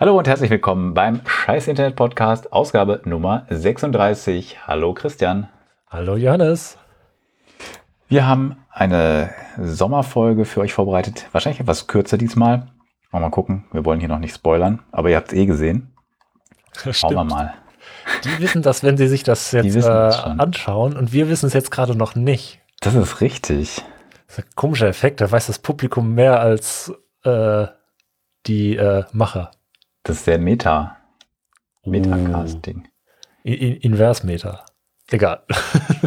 Hallo und herzlich willkommen beim Scheiß Internet Podcast, Ausgabe Nummer 36. Hallo Christian. Hallo Johannes. Wir haben eine Sommerfolge für euch vorbereitet. Wahrscheinlich etwas kürzer diesmal. Mal gucken. Wir wollen hier noch nicht spoilern, aber ihr habt es eh gesehen. Schauen wir mal. Die wissen das, wenn sie sich das jetzt äh, anschauen und wir wissen es jetzt gerade noch nicht. Das ist richtig. Das ist ein komischer Effekt, da weiß das Publikum mehr als äh, die äh, Macher. Das ist der Meta. Metacasting. Uh. In Inversmeter. Egal.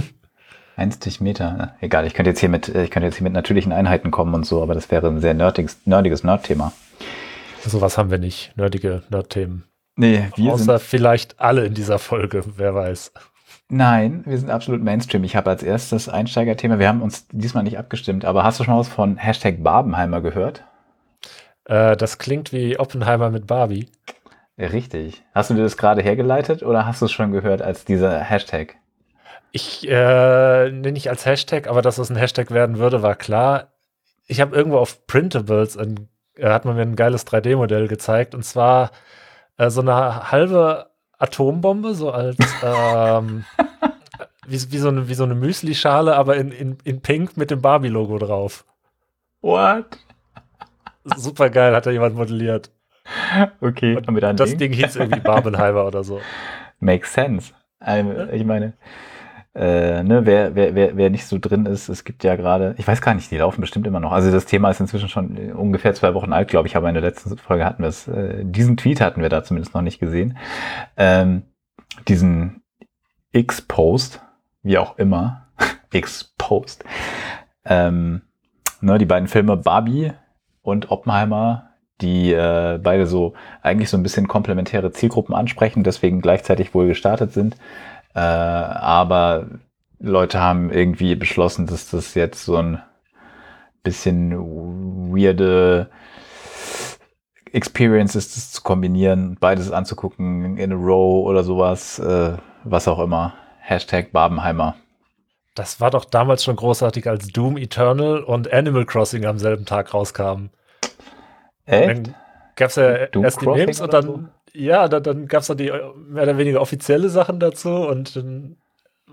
Einzig Meter. Egal, ich könnte jetzt hier mit, ich könnte jetzt hier mit natürlichen Einheiten kommen und so, aber das wäre ein sehr nerdiges, nerdiges Nerd-Thema. Sowas haben wir nicht, nerdige Nerd-Themen. Nee, wir Außer sind vielleicht alle in dieser Folge, wer weiß. Nein, wir sind absolut Mainstream. Ich habe als erstes Einsteigerthema, wir haben uns diesmal nicht abgestimmt, aber hast du schon was von Hashtag Barbenheimer gehört? Äh, das klingt wie Oppenheimer mit Barbie. Richtig. Hast du dir das gerade hergeleitet oder hast du es schon gehört als dieser Hashtag? Ich äh, nenne nicht als Hashtag, aber dass es ein Hashtag werden würde, war klar. Ich habe irgendwo auf Printables, ein, äh, hat man mir ein geiles 3D-Modell gezeigt und zwar äh, so eine halbe Atombombe, so als ähm, wie, wie, so eine, wie so eine Müsli-Schale, aber in, in, in Pink mit dem Barbie-Logo drauf. What? Super geil, hat da jemand modelliert. Okay, und das Ding, Ding hieß irgendwie Barbenheimer oder so. Makes sense. Ich meine, äh, ne, wer, wer, wer, wer nicht so drin ist, es gibt ja gerade, ich weiß gar nicht, die laufen bestimmt immer noch. Also das Thema ist inzwischen schon ungefähr zwei Wochen alt, glaube ich, aber in der letzten Folge hatten wir es, äh, diesen Tweet hatten wir da zumindest noch nicht gesehen. Ähm, diesen X-Post, wie auch immer, X-Post, ähm, ne, die beiden Filme Barbie und Oppenheimer, die äh, beide so eigentlich so ein bisschen komplementäre Zielgruppen ansprechen, deswegen gleichzeitig wohl gestartet sind. Äh, aber Leute haben irgendwie beschlossen, dass das jetzt so ein bisschen weirde Experience ist, das zu kombinieren, beides anzugucken in a row oder sowas, äh, was auch immer. Hashtag Barbenheimer. Das war doch damals schon großartig, als Doom Eternal und Animal Crossing am selben Tag rauskamen. Echt? Dann gab es ja Doom erst die Memes und dann, so? ja, dann, dann gab es da die mehr oder weniger offizielle Sachen dazu und dann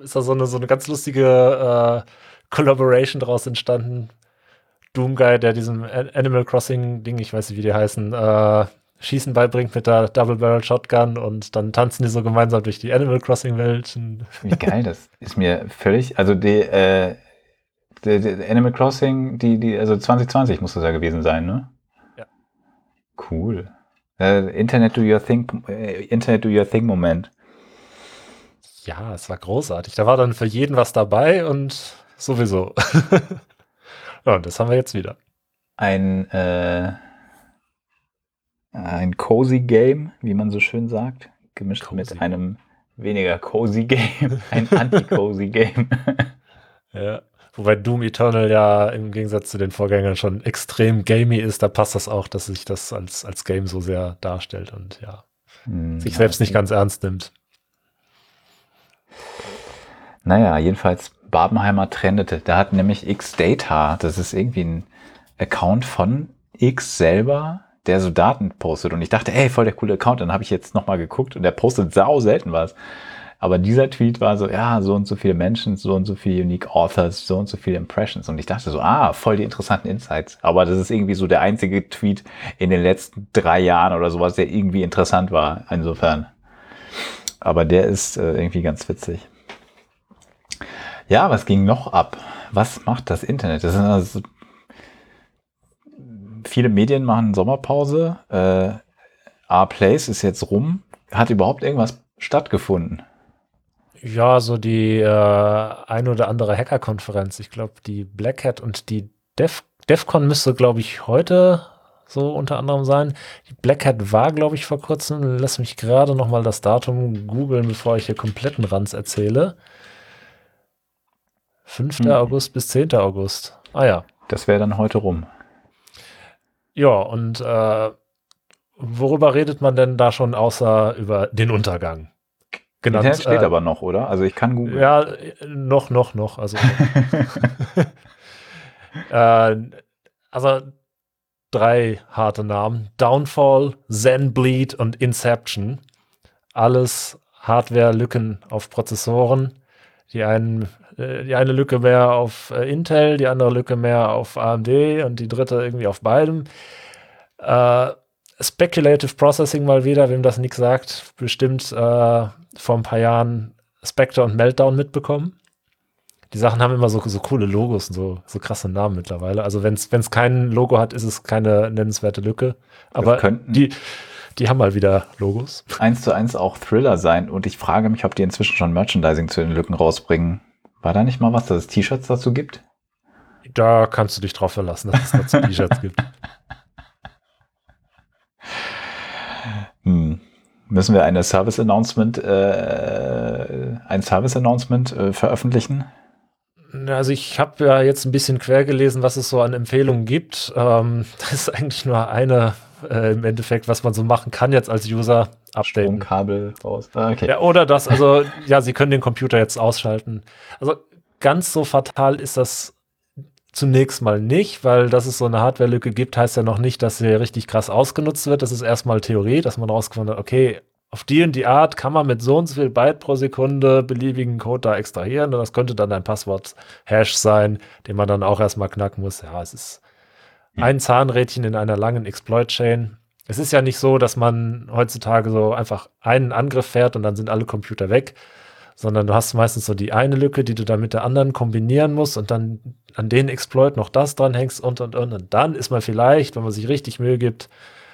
ist da so eine, so eine ganz lustige äh, Collaboration draus entstanden. Doomguy, der diesem Animal Crossing Ding, ich weiß nicht, wie die heißen, äh, Schießen beibringt mit der Double Barrel Shotgun und dann tanzen die so gemeinsam durch die Animal Crossing Welt. Wie geil, das ist mir völlig, also die, äh, die, die Animal Crossing, die, die, also 2020 muss das ja gewesen sein, ne? Ja. Cool. Äh, Internet do your thing, äh, Internet do your thing Moment. Ja, es war großartig. Da war dann für jeden was dabei und sowieso. ja, und das haben wir jetzt wieder. Ein, äh, ein cozy Game, wie man so schön sagt, gemischt cozy. mit einem weniger cozy Game, ein anti-cozy Game. ja. Wobei Doom Eternal ja im Gegensatz zu den Vorgängern schon extrem gamey ist, da passt das auch, dass sich das als, als Game so sehr darstellt und ja, hm, sich selbst nicht ganz ernst nimmt. Naja, jedenfalls Barbenheimer trendete. Da hat nämlich X-Data, das ist irgendwie ein Account von X selber, der so Daten postet. Und ich dachte, ey, voll der coole Account. Dann habe ich jetzt nochmal geguckt und der postet sau selten was. Aber dieser Tweet war so, ja, so und so viele Menschen, so und so viele Unique Authors, so und so viele Impressions. Und ich dachte so, ah, voll die interessanten Insights. Aber das ist irgendwie so der einzige Tweet in den letzten drei Jahren oder sowas, der irgendwie interessant war. Insofern. Aber der ist äh, irgendwie ganz witzig. Ja, was ging noch ab? Was macht das Internet? Das sind also viele Medien machen Sommerpause. Äh, R-Place ist jetzt rum. Hat überhaupt irgendwas stattgefunden? Ja, so die äh, ein oder andere Hacker-Konferenz. Ich glaube, die Black Hat und die Def DEFCON müsste, glaube ich, heute so unter anderem sein. Die Black Hat war, glaube ich, vor kurzem. Lass mich gerade noch mal das Datum googeln, bevor ich hier kompletten Ranz erzähle. 5. Hm. August bis 10. August. Ah ja. Das wäre dann heute rum. Ja, und äh, worüber redet man denn da schon außer über den Untergang? genannt. Internet steht äh, aber noch, oder? Also ich kann googeln. Ja, noch, noch, noch. Also, äh, also drei harte Namen. Downfall, Zenbleed und Inception. Alles Hardware-Lücken auf Prozessoren. Die, einen, die eine Lücke mehr auf äh, Intel, die andere Lücke mehr auf AMD und die dritte irgendwie auf beidem. Äh, Speculative Processing mal wieder, wem das nichts sagt, bestimmt äh, vor ein paar Jahren Spectre und Meltdown mitbekommen. Die Sachen haben immer so, so coole Logos und so, so krasse Namen mittlerweile. Also wenn es kein Logo hat, ist es keine nennenswerte Lücke. Aber die, die haben mal wieder Logos. Eins zu eins auch Thriller sein. Und ich frage mich, ob die inzwischen schon Merchandising zu den Lücken rausbringen. War da nicht mal was, dass es T-Shirts dazu gibt? Da kannst du dich drauf verlassen, dass es dazu T-Shirts gibt. Hm. Müssen wir eine Service Announcement, äh, ein Service Announcement äh, veröffentlichen? Also ich habe ja jetzt ein bisschen quer gelesen, was es so an Empfehlungen gibt. Ähm, das ist eigentlich nur eine äh, im Endeffekt, was man so machen kann jetzt als User. Updaten. Stromkabel raus. Ah, okay. Ja, oder das, also ja, Sie können den Computer jetzt ausschalten. Also ganz so fatal ist das zunächst mal nicht, weil dass es so eine Hardware-Lücke gibt, heißt ja noch nicht, dass sie richtig krass ausgenutzt wird. Das ist erstmal Theorie, dass man rausgefunden hat, okay, auf die und die Art kann man mit so und so viel Byte pro Sekunde beliebigen Code da extrahieren und das könnte dann ein Passwort-Hash sein, den man dann auch erstmal knacken muss. Ja, es ist ein Zahnrädchen in einer langen Exploit-Chain. Es ist ja nicht so, dass man heutzutage so einfach einen Angriff fährt und dann sind alle Computer weg, sondern du hast meistens so die eine Lücke, die du dann mit der anderen kombinieren musst und dann an den Exploit noch das dranhängst und und und. Und dann ist man vielleicht, wenn man sich richtig Mühe gibt,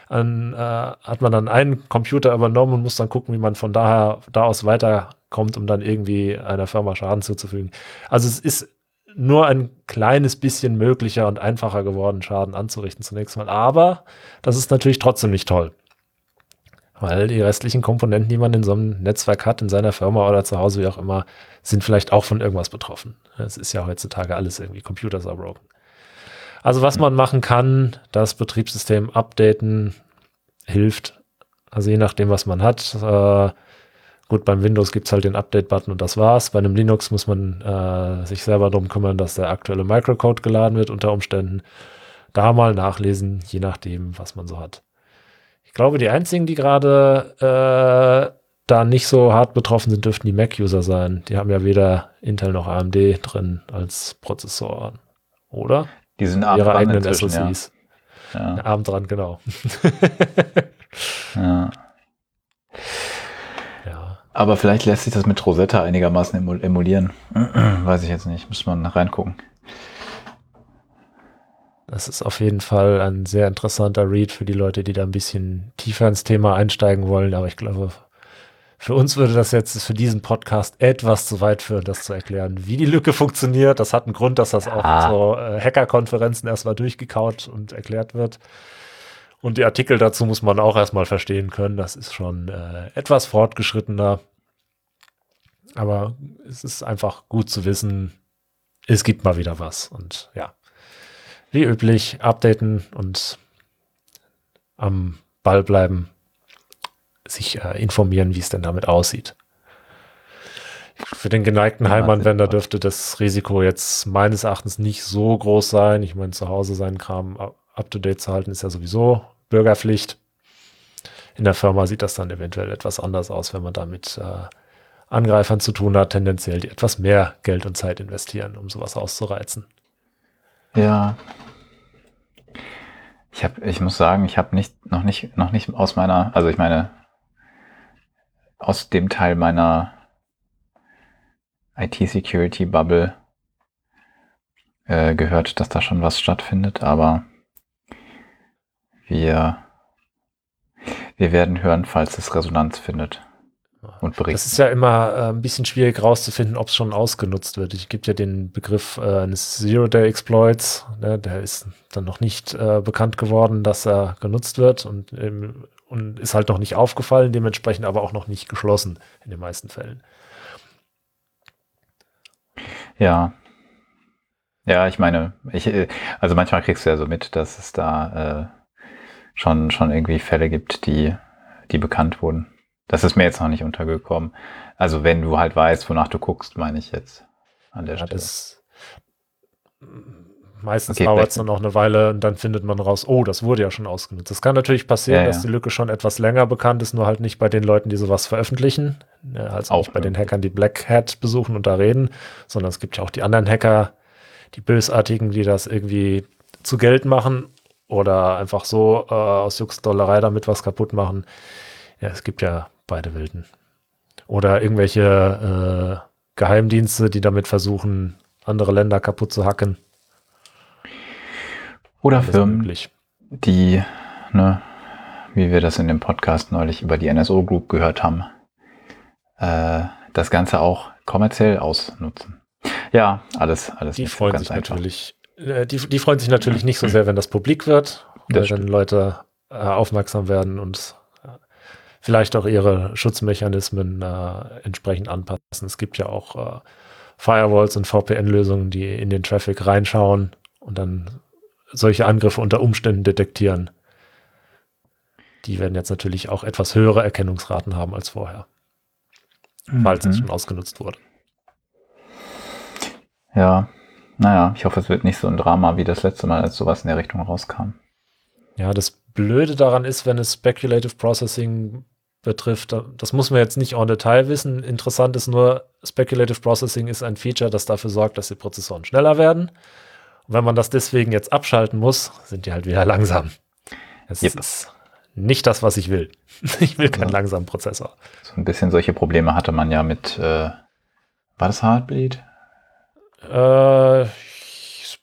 an, äh, hat man dann einen Computer übernommen und muss dann gucken, wie man von daher da aus weiterkommt, um dann irgendwie einer Firma Schaden zuzufügen. Also es ist nur ein kleines bisschen möglicher und einfacher geworden, Schaden anzurichten zunächst mal. Aber das ist natürlich trotzdem nicht toll. Weil die restlichen Komponenten, die man in so einem Netzwerk hat, in seiner Firma oder zu Hause, wie auch immer, sind vielleicht auch von irgendwas betroffen. Es ist ja heutzutage alles irgendwie Computers are broken. Also was man machen kann, das Betriebssystem updaten, hilft. Also je nachdem, was man hat. Äh, gut, beim Windows gibt es halt den Update-Button und das war's. Bei einem Linux muss man äh, sich selber darum kümmern, dass der aktuelle Microcode geladen wird unter Umständen. Da mal nachlesen, je nachdem, was man so hat. Ich glaube, die einzigen, die gerade äh, da nicht so hart betroffen sind, dürften die Mac-User sein. Die haben ja weder Intel noch AMD drin als Prozessor. Oder? Die sind ihre eigenen SoCs. Ja. ja. Arm dran, genau. ja. Aber vielleicht lässt sich das mit Rosetta einigermaßen emulieren. Weiß ich jetzt nicht. Muss man reingucken. Das ist auf jeden Fall ein sehr interessanter Read für die Leute, die da ein bisschen tiefer ins Thema einsteigen wollen. Aber ich glaube, für uns würde das jetzt für diesen Podcast etwas zu weit führen, das zu erklären, wie die Lücke funktioniert. Das hat einen Grund, dass das auch so äh, Hacker-Konferenzen erstmal durchgekaut und erklärt wird. Und die Artikel dazu muss man auch erstmal verstehen können. Das ist schon äh, etwas fortgeschrittener. Aber es ist einfach gut zu wissen, es gibt mal wieder was. Und ja, wie üblich, updaten und am Ball bleiben, sich äh, informieren, wie es denn damit aussieht. Für den geneigten Heimanwender dürfte das Risiko jetzt meines Erachtens nicht so groß sein. Ich meine, zu Hause seinen Kram up-to-date zu halten, ist ja sowieso Bürgerpflicht. In der Firma sieht das dann eventuell etwas anders aus, wenn man da mit äh, Angreifern zu tun hat, tendenziell, die etwas mehr Geld und Zeit investieren, um sowas auszureizen. Ja. Ich habe, ich muss sagen, ich habe nicht, noch nicht, noch nicht aus meiner, also ich meine, aus dem Teil meiner IT-Security-Bubble äh, gehört, dass da schon was stattfindet, aber wir, wir werden hören, falls es Resonanz findet und berichten. Das ist ja immer äh, ein bisschen schwierig rauszufinden, ob es schon ausgenutzt wird. Es gibt ja den Begriff äh, eines Zero-Day-Exploits, ne, der ist dann noch nicht äh, bekannt geworden, dass er genutzt wird und, ähm, und ist halt noch nicht aufgefallen, dementsprechend aber auch noch nicht geschlossen in den meisten Fällen. Ja. Ja, ich meine, ich, äh, also manchmal kriegst du ja so mit, dass es da äh, schon, schon irgendwie Fälle gibt, die, die bekannt wurden. Das ist mir jetzt noch nicht untergekommen. Also wenn du halt weißt, wonach du guckst, meine ich jetzt an der ja, Stelle. Das meistens okay, dauert es dann auch eine Weile und dann findet man raus, oh, das wurde ja schon ausgenutzt. Es kann natürlich passieren, ja, dass ja. die Lücke schon etwas länger bekannt ist, nur halt nicht bei den Leuten, die sowas veröffentlichen. Also auch nicht bei den Hackern, die Black Hat besuchen und da reden, sondern es gibt ja auch die anderen Hacker, die Bösartigen, die das irgendwie zu Geld machen oder einfach so äh, aus Juxdollerei damit was kaputt machen. Ja, es gibt ja beide Wilden. Oder irgendwelche äh, Geheimdienste, die damit versuchen, andere Länder kaputt zu hacken. Oder Alles Firmen, die, ne, wie wir das in dem Podcast neulich über die NSO Group gehört haben, äh, das Ganze auch kommerziell ausnutzen. Ja, alles, alles. Die freuen sich einfach. natürlich. Äh, die, die freuen sich natürlich nicht so sehr, wenn das publik wird, weil dann Leute äh, aufmerksam werden und äh, vielleicht auch ihre Schutzmechanismen äh, entsprechend anpassen. Es gibt ja auch Firewalls und VPN-Lösungen, die in den Traffic reinschauen und dann solche Angriffe unter Umständen detektieren. Die werden jetzt natürlich auch etwas höhere Erkennungsraten haben als vorher, mhm. falls es schon ausgenutzt wurde. Ja, naja, ich hoffe, es wird nicht so ein Drama wie das letzte Mal, als sowas in der Richtung rauskam. Ja, das Blöde daran ist, wenn es Speculative Processing betrifft, das muss man jetzt nicht en Detail wissen. Interessant ist nur, Speculative Processing ist ein Feature, das dafür sorgt, dass die Prozessoren schneller werden. Und wenn man das deswegen jetzt abschalten muss, sind die halt wieder langsam. Es yep. ist nicht das, was ich will. Ich will keinen ja. langsamen Prozessor. So ein bisschen solche Probleme hatte man ja mit, äh, war das Heartbleed? Äh,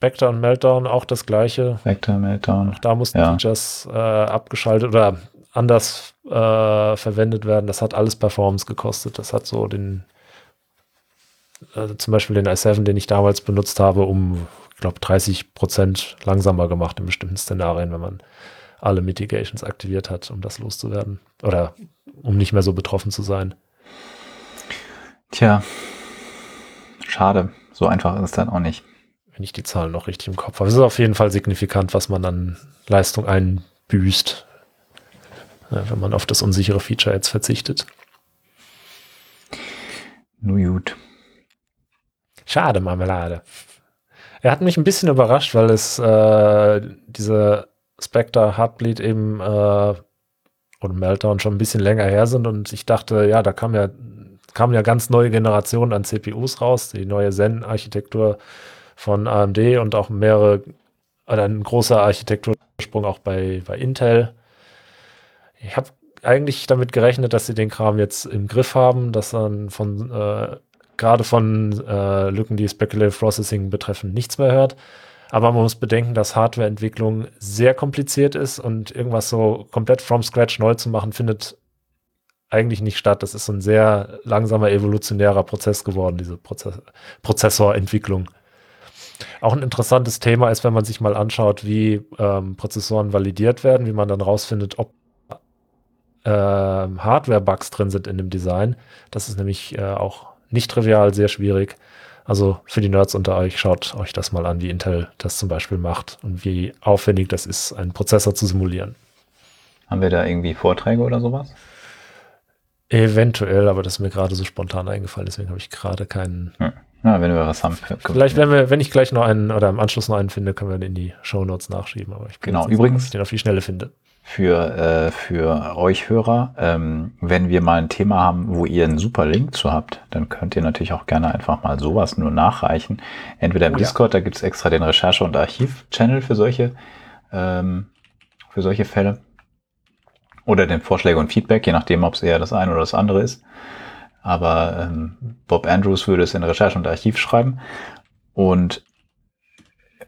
Spectre und Meltdown auch das gleiche. Spectre, Meltdown. Auch da mussten ja. Features äh, abgeschaltet oder anders äh, verwendet werden. Das hat alles Performance gekostet. Das hat so den, äh, zum Beispiel den i7, den ich damals benutzt habe, um, ich glaube, 30 Prozent langsamer gemacht in bestimmten Szenarien, wenn man alle Mitigations aktiviert hat, um das loszuwerden. Oder um nicht mehr so betroffen zu sein. Tja, schade. So einfach ist es dann auch nicht. Wenn ich die Zahlen noch richtig im Kopf habe. Es ist auf jeden Fall signifikant, was man an Leistung einbüßt, wenn man auf das unsichere Feature jetzt verzichtet. Nur gut. Schade, Marmelade. Er hat mich ein bisschen überrascht, weil es äh, diese Spectre Heartbleed eben äh, und Meltdown schon ein bisschen länger her sind und ich dachte, ja, da kam ja, kamen ja ganz neue Generationen an CPUs raus, die neue Zen-Architektur von AMD und auch mehrere, oder ein großer Architektursprung auch bei, bei Intel. Ich habe eigentlich damit gerechnet, dass sie den Kram jetzt im Griff haben, dass dann von äh, gerade von äh, Lücken, die Speculative Processing betreffen, nichts mehr hört. Aber man muss bedenken, dass Hardwareentwicklung sehr kompliziert ist und irgendwas so komplett from scratch neu zu machen, findet eigentlich nicht statt. Das ist so ein sehr langsamer evolutionärer Prozess geworden, diese Prozess Prozessorentwicklung. Auch ein interessantes Thema ist, wenn man sich mal anschaut, wie ähm, Prozessoren validiert werden, wie man dann rausfindet, ob äh, Hardware-Bugs drin sind in dem Design. Das ist nämlich äh, auch nicht trivial, sehr schwierig. Also für die Nerds unter euch, schaut euch das mal an, wie Intel das zum Beispiel macht und wie aufwendig das ist, einen Prozessor zu simulieren. Haben wir da irgendwie Vorträge oder sowas? Eventuell, aber das ist mir gerade so spontan eingefallen, deswegen habe ich gerade keinen. Hm. Ja, wenn wir was haben. Vielleicht, wenn wir, wenn ich gleich noch einen oder im Anschluss noch einen finde, können wir den in die Show Notes nachschieben. Aber ich genau, übrigens, den auf die Schnelle finde für, äh, für euch Hörer. Ähm, wenn wir mal ein Thema haben, wo ihr einen super Link zu habt, dann könnt ihr natürlich auch gerne einfach mal sowas nur nachreichen. Entweder im oh, Discord, ja. da gibt's extra den Recherche- und Archiv-Channel für solche, ähm, für solche Fälle. Oder den Vorschläge und Feedback, je nachdem, ob es eher das eine oder das andere ist. Aber ähm, Bob Andrews würde es in Recherche und Archiv schreiben. Und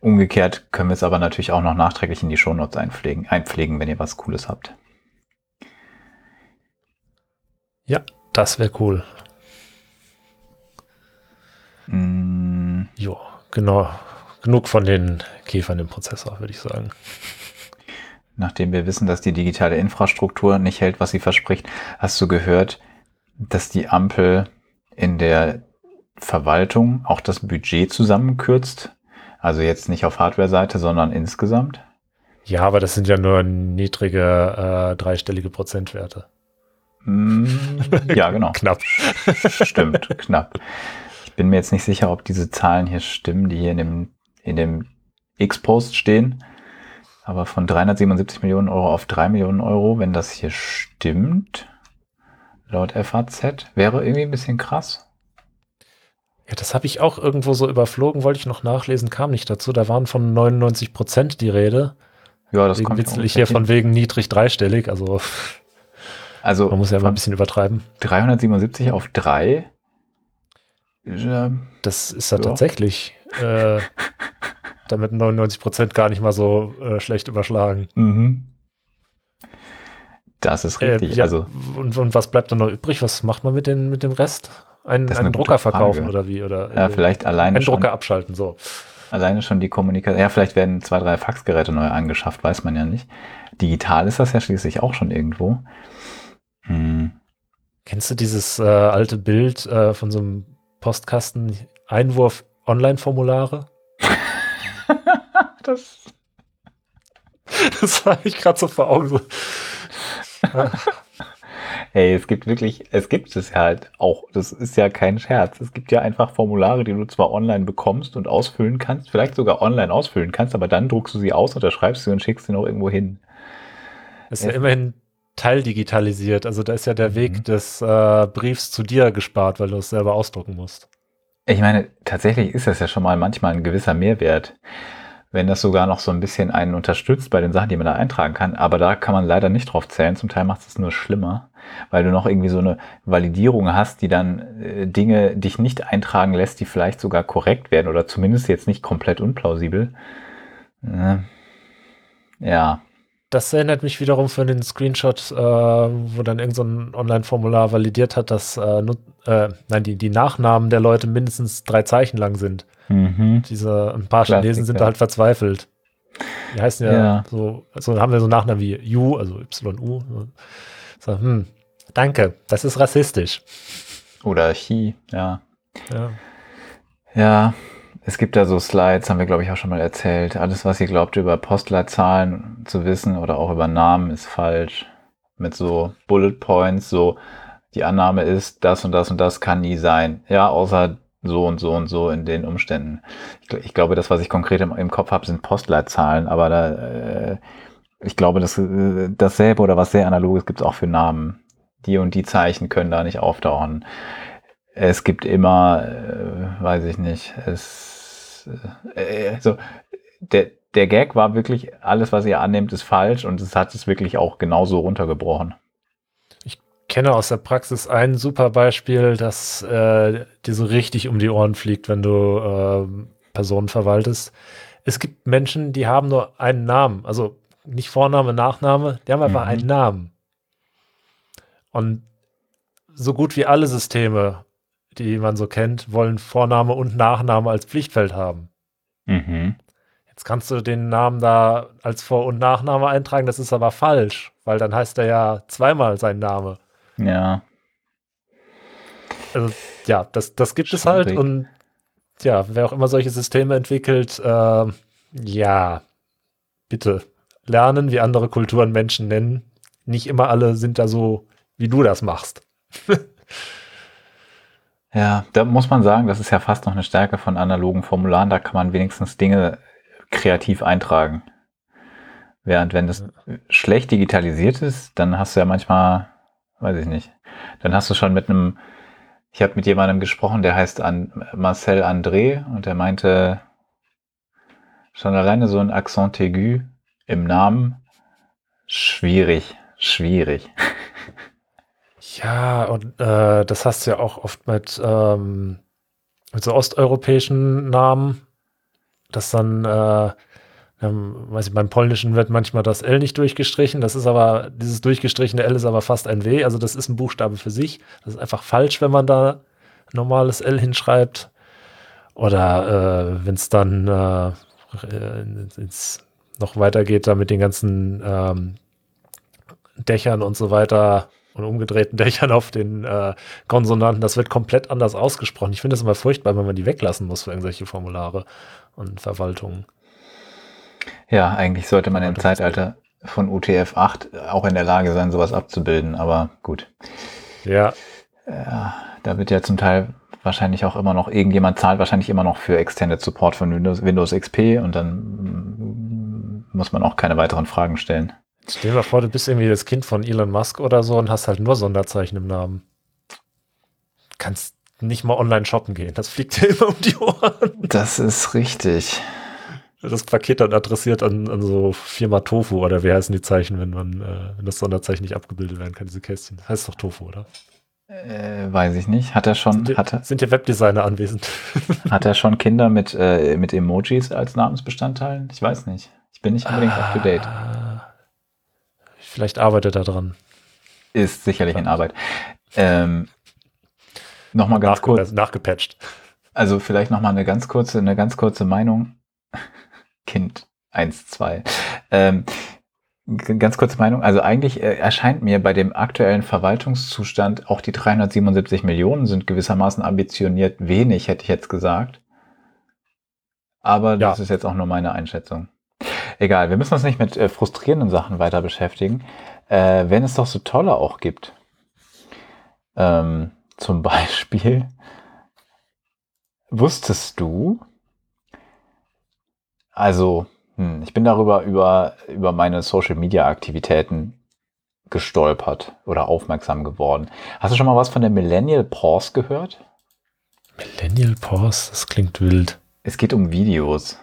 Umgekehrt können wir es aber natürlich auch noch nachträglich in die Shownotes einpflegen, einpflegen wenn ihr was Cooles habt. Ja, das wäre cool. Mm. Jo, genau. Genug von den Käfern im Prozessor, würde ich sagen. Nachdem wir wissen, dass die digitale Infrastruktur nicht hält, was sie verspricht, hast du gehört, dass die Ampel in der Verwaltung auch das Budget zusammenkürzt also jetzt nicht auf Hardware-Seite, sondern insgesamt? Ja, aber das sind ja nur niedrige äh, dreistellige Prozentwerte. Mm, ja, genau. knapp. Stimmt, knapp. Ich bin mir jetzt nicht sicher, ob diese Zahlen hier stimmen, die hier in dem, in dem X-Post stehen. Aber von 377 Millionen Euro auf 3 Millionen Euro, wenn das hier stimmt, laut FAZ, wäre irgendwie ein bisschen krass. Ja, das habe ich auch irgendwo so überflogen, wollte ich noch nachlesen, kam nicht dazu. Da waren von 99 Prozent die Rede. Ja, das kommt witzel ich hier von wegen niedrig dreistellig, also, also man muss ja mal ein bisschen übertreiben. 377 auf 3. Äh, das ist ja, ja. tatsächlich äh, damit 99 Prozent gar nicht mal so äh, schlecht überschlagen. Mhm. Das ist richtig. Äh, ja, also, und, und, was bleibt dann noch übrig? Was macht man mit, den, mit dem Rest? Einen, einen Drucker verkaufen oder wie? Oder ja, vielleicht alleine. Einen Drucker abschalten, so. Alleine schon die Kommunikation. Ja, vielleicht werden zwei, drei Faxgeräte neu angeschafft, weiß man ja nicht. Digital ist das ja schließlich auch schon irgendwo. Hm. Kennst du dieses äh, alte Bild äh, von so einem Postkasten Einwurf Online-Formulare? das, das war ich gerade so vor Augen. So. Hey, es gibt wirklich, es gibt es ja halt auch. Das ist ja kein Scherz. Es gibt ja einfach Formulare, die du zwar online bekommst und ausfüllen kannst, vielleicht sogar online ausfüllen kannst, aber dann druckst du sie aus, unterschreibst sie und schickst sie noch irgendwo hin. Das ist ja immerhin teildigitalisiert. Also da ist ja der mhm. Weg des äh, Briefs zu dir gespart, weil du es selber ausdrucken musst. Ich meine, tatsächlich ist das ja schon mal manchmal ein gewisser Mehrwert wenn das sogar noch so ein bisschen einen unterstützt bei den Sachen, die man da eintragen kann. Aber da kann man leider nicht drauf zählen. Zum Teil macht es nur schlimmer, weil du noch irgendwie so eine Validierung hast, die dann äh, Dinge dich nicht eintragen lässt, die vielleicht sogar korrekt werden oder zumindest jetzt nicht komplett unplausibel. Äh, ja. Das erinnert mich wiederum für den Screenshot, äh, wo dann irgendein so Online-Formular validiert hat, dass äh, äh, nein, die, die Nachnamen der Leute mindestens drei Zeichen lang sind. Mhm. Diese, ein paar Klassik, Chinesen sind ja. da halt verzweifelt. Die heißen ja, ja. so, also haben wir so Nachnamen wie Yu, also YU. So, hm, danke, das ist rassistisch. Oder Chi, ja. Ja. Ja, es gibt da so Slides, haben wir, glaube ich, auch schon mal erzählt. Alles, was ihr glaubt, über Postleitzahlen zu wissen oder auch über Namen, ist falsch. Mit so Bullet Points, so die Annahme ist, das und das und das kann nie sein. Ja, außer so und so und so in den Umständen. Ich, ich glaube, das, was ich konkret im, im Kopf habe, sind Postleitzahlen, aber da, äh, ich glaube, das, äh, dasselbe oder was sehr analoges gibt es auch für Namen. Die und die Zeichen können da nicht auftauchen. Es gibt immer, äh, weiß ich nicht, es, äh, so, der, der Gag war wirklich, alles, was ihr annehmt, ist falsch und es hat es wirklich auch genauso runtergebrochen kenne aus der Praxis ein super Beispiel, das äh, dir so richtig um die Ohren fliegt, wenn du äh, Personen verwaltest. Es gibt Menschen, die haben nur einen Namen, also nicht Vorname, Nachname, die haben einfach mhm. einen Namen. Und so gut wie alle Systeme, die man so kennt, wollen Vorname und Nachname als Pflichtfeld haben. Mhm. Jetzt kannst du den Namen da als Vor- und Nachname eintragen, das ist aber falsch, weil dann heißt er ja zweimal sein Name. Ja. Also, ja, das, das gibt es halt und ja, wer auch immer solche Systeme entwickelt, äh, ja, bitte lernen, wie andere Kulturen Menschen nennen. Nicht immer alle sind da so, wie du das machst. ja, da muss man sagen, das ist ja fast noch eine Stärke von analogen Formularen. Da kann man wenigstens Dinge kreativ eintragen. Während wenn das schlecht digitalisiert ist, dann hast du ja manchmal weiß ich nicht. Dann hast du schon mit einem, ich habe mit jemandem gesprochen, der heißt an Marcel André und der meinte schon alleine so ein Accent aigu im Namen schwierig, schwierig. Ja, und äh, das hast du ja auch oft mit, ähm, mit so osteuropäischen Namen, dass dann äh, ähm, weiß ich, beim Polnischen wird manchmal das L nicht durchgestrichen. Das ist aber, dieses durchgestrichene L ist aber fast ein W. Also das ist ein Buchstabe für sich. Das ist einfach falsch, wenn man da normales L hinschreibt. Oder äh, wenn es dann äh, ins, noch weitergeht, da mit den ganzen ähm, Dächern und so weiter und umgedrehten Dächern auf den äh, Konsonanten, das wird komplett anders ausgesprochen. Ich finde das immer furchtbar, wenn man die weglassen muss für irgendwelche Formulare und Verwaltungen. Ja, eigentlich sollte man im Zeitalter von UTF-8 auch in der Lage sein, sowas abzubilden, aber gut. Ja. ja. Da wird ja zum Teil wahrscheinlich auch immer noch, irgendjemand zahlt wahrscheinlich immer noch für Extended Support von Windows, Windows XP und dann mm, muss man auch keine weiteren Fragen stellen. Stell dir mal vor, du bist irgendwie das Kind von Elon Musk oder so und hast halt nur Sonderzeichen im Namen. Kannst nicht mal online shoppen gehen. Das fliegt dir immer um die Ohren. Das ist richtig. Das Paket dann adressiert an, an so Firma Tofu oder wie heißen die Zeichen, wenn man, äh, wenn das Sonderzeichen nicht abgebildet werden kann, diese Kästchen. Das heißt doch Tofu, oder? Äh, weiß ich nicht. Hat er schon. Sind, die, hat er, sind ja Webdesigner anwesend? hat er schon Kinder mit, äh, mit Emojis als Namensbestandteilen? Ich weiß nicht. Ich bin nicht unbedingt ah, up to date. Vielleicht arbeitet er dran. Ist sicherlich in Arbeit. Ähm, nochmal ganz Nachge kurz. Nachgepatcht. Also vielleicht nochmal eine ganz kurze, eine ganz kurze Meinung. Kind 1, 2. Ähm, Ganz kurze Meinung. Also eigentlich äh, erscheint mir bei dem aktuellen Verwaltungszustand auch die 377 Millionen sind gewissermaßen ambitioniert wenig, hätte ich jetzt gesagt. Aber das ja. ist jetzt auch nur meine Einschätzung. Egal, wir müssen uns nicht mit äh, frustrierenden Sachen weiter beschäftigen, äh, wenn es doch so tolle auch gibt. Ähm, zum Beispiel, wusstest du, also hm, ich bin darüber über, über meine Social Media Aktivitäten gestolpert oder aufmerksam geworden. Hast du schon mal was von der Millennial Pause gehört? Millennial Pause, das klingt wild. Es geht um Videos.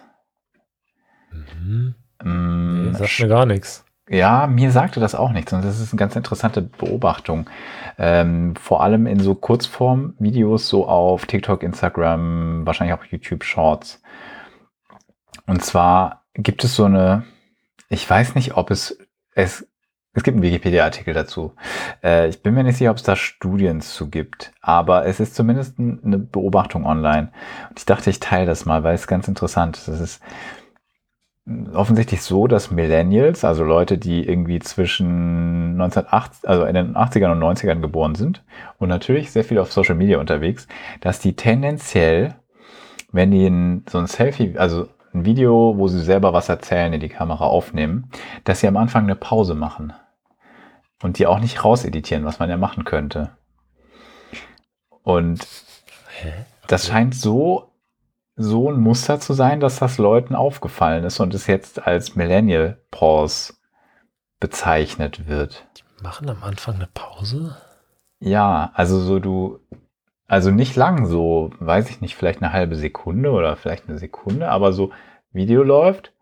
Mhm. Mm, nee, sagt mir gar nichts. Ja, mir sagte das auch nichts und das ist eine ganz interessante Beobachtung. Ähm, vor allem in so Kurzform-Videos, so auf TikTok, Instagram, wahrscheinlich auch YouTube Shorts. Und zwar gibt es so eine, ich weiß nicht, ob es, es, es gibt einen Wikipedia-Artikel dazu. Äh, ich bin mir nicht sicher, ob es da Studien zu gibt, aber es ist zumindest eine Beobachtung online. Und ich dachte, ich teile das mal, weil es ganz interessant ist. Es ist offensichtlich so, dass Millennials, also Leute, die irgendwie zwischen 1980, also in den 80ern und 90ern geboren sind und natürlich sehr viel auf Social Media unterwegs, dass die tendenziell, wenn die so ein Selfie, also ein Video, wo sie selber was erzählen, in die Kamera aufnehmen, dass sie am Anfang eine Pause machen und die auch nicht rauseditieren, was man ja machen könnte. Und das scheint so so ein Muster zu sein, dass das Leuten aufgefallen ist und es jetzt als Millennial Pause bezeichnet wird. Die machen am Anfang eine Pause? Ja, also so du also nicht lang, so, weiß ich nicht, vielleicht eine halbe Sekunde oder vielleicht eine Sekunde, aber so Video läuft,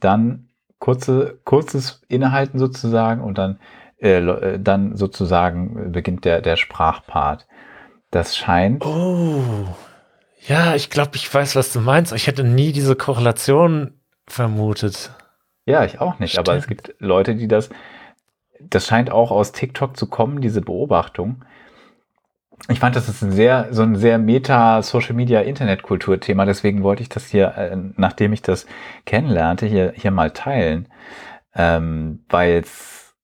dann kurze, kurzes Innehalten sozusagen und dann, äh, äh, dann sozusagen beginnt der, der Sprachpart. Das scheint. Oh. Ja, ich glaube, ich weiß, was du meinst. Ich hätte nie diese Korrelation vermutet. Ja, ich auch nicht. Stimmt. Aber es gibt Leute, die das. Das scheint auch aus TikTok zu kommen, diese Beobachtung ich fand, das ist ein sehr, so ein sehr Meta-Social-Media-Internetkultur-Thema. Deswegen wollte ich das hier, äh, nachdem ich das kennenlernte, hier, hier mal teilen. Ähm, weil es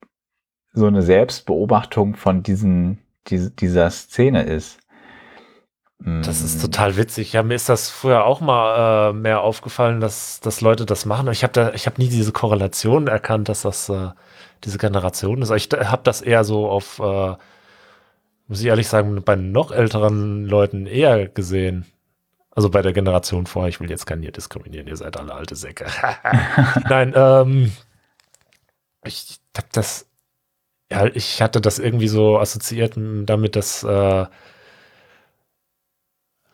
so eine Selbstbeobachtung von diesen, die, dieser Szene ist. Das ist mm. total witzig. Ja, mir ist das früher auch mal äh, mehr aufgefallen, dass, dass Leute das machen. Ich habe da, ich habe nie diese Korrelation erkannt, dass das äh, diese Generation ist. Ich habe das eher so auf äh, muss ich ehrlich sagen, bei noch älteren Leuten eher gesehen. Also bei der Generation vorher, ich will jetzt keinen hier diskriminieren, ihr seid alle alte Säcke. Nein, ähm, ich hab das, ja, ich hatte das irgendwie so assoziiert damit, dass, äh,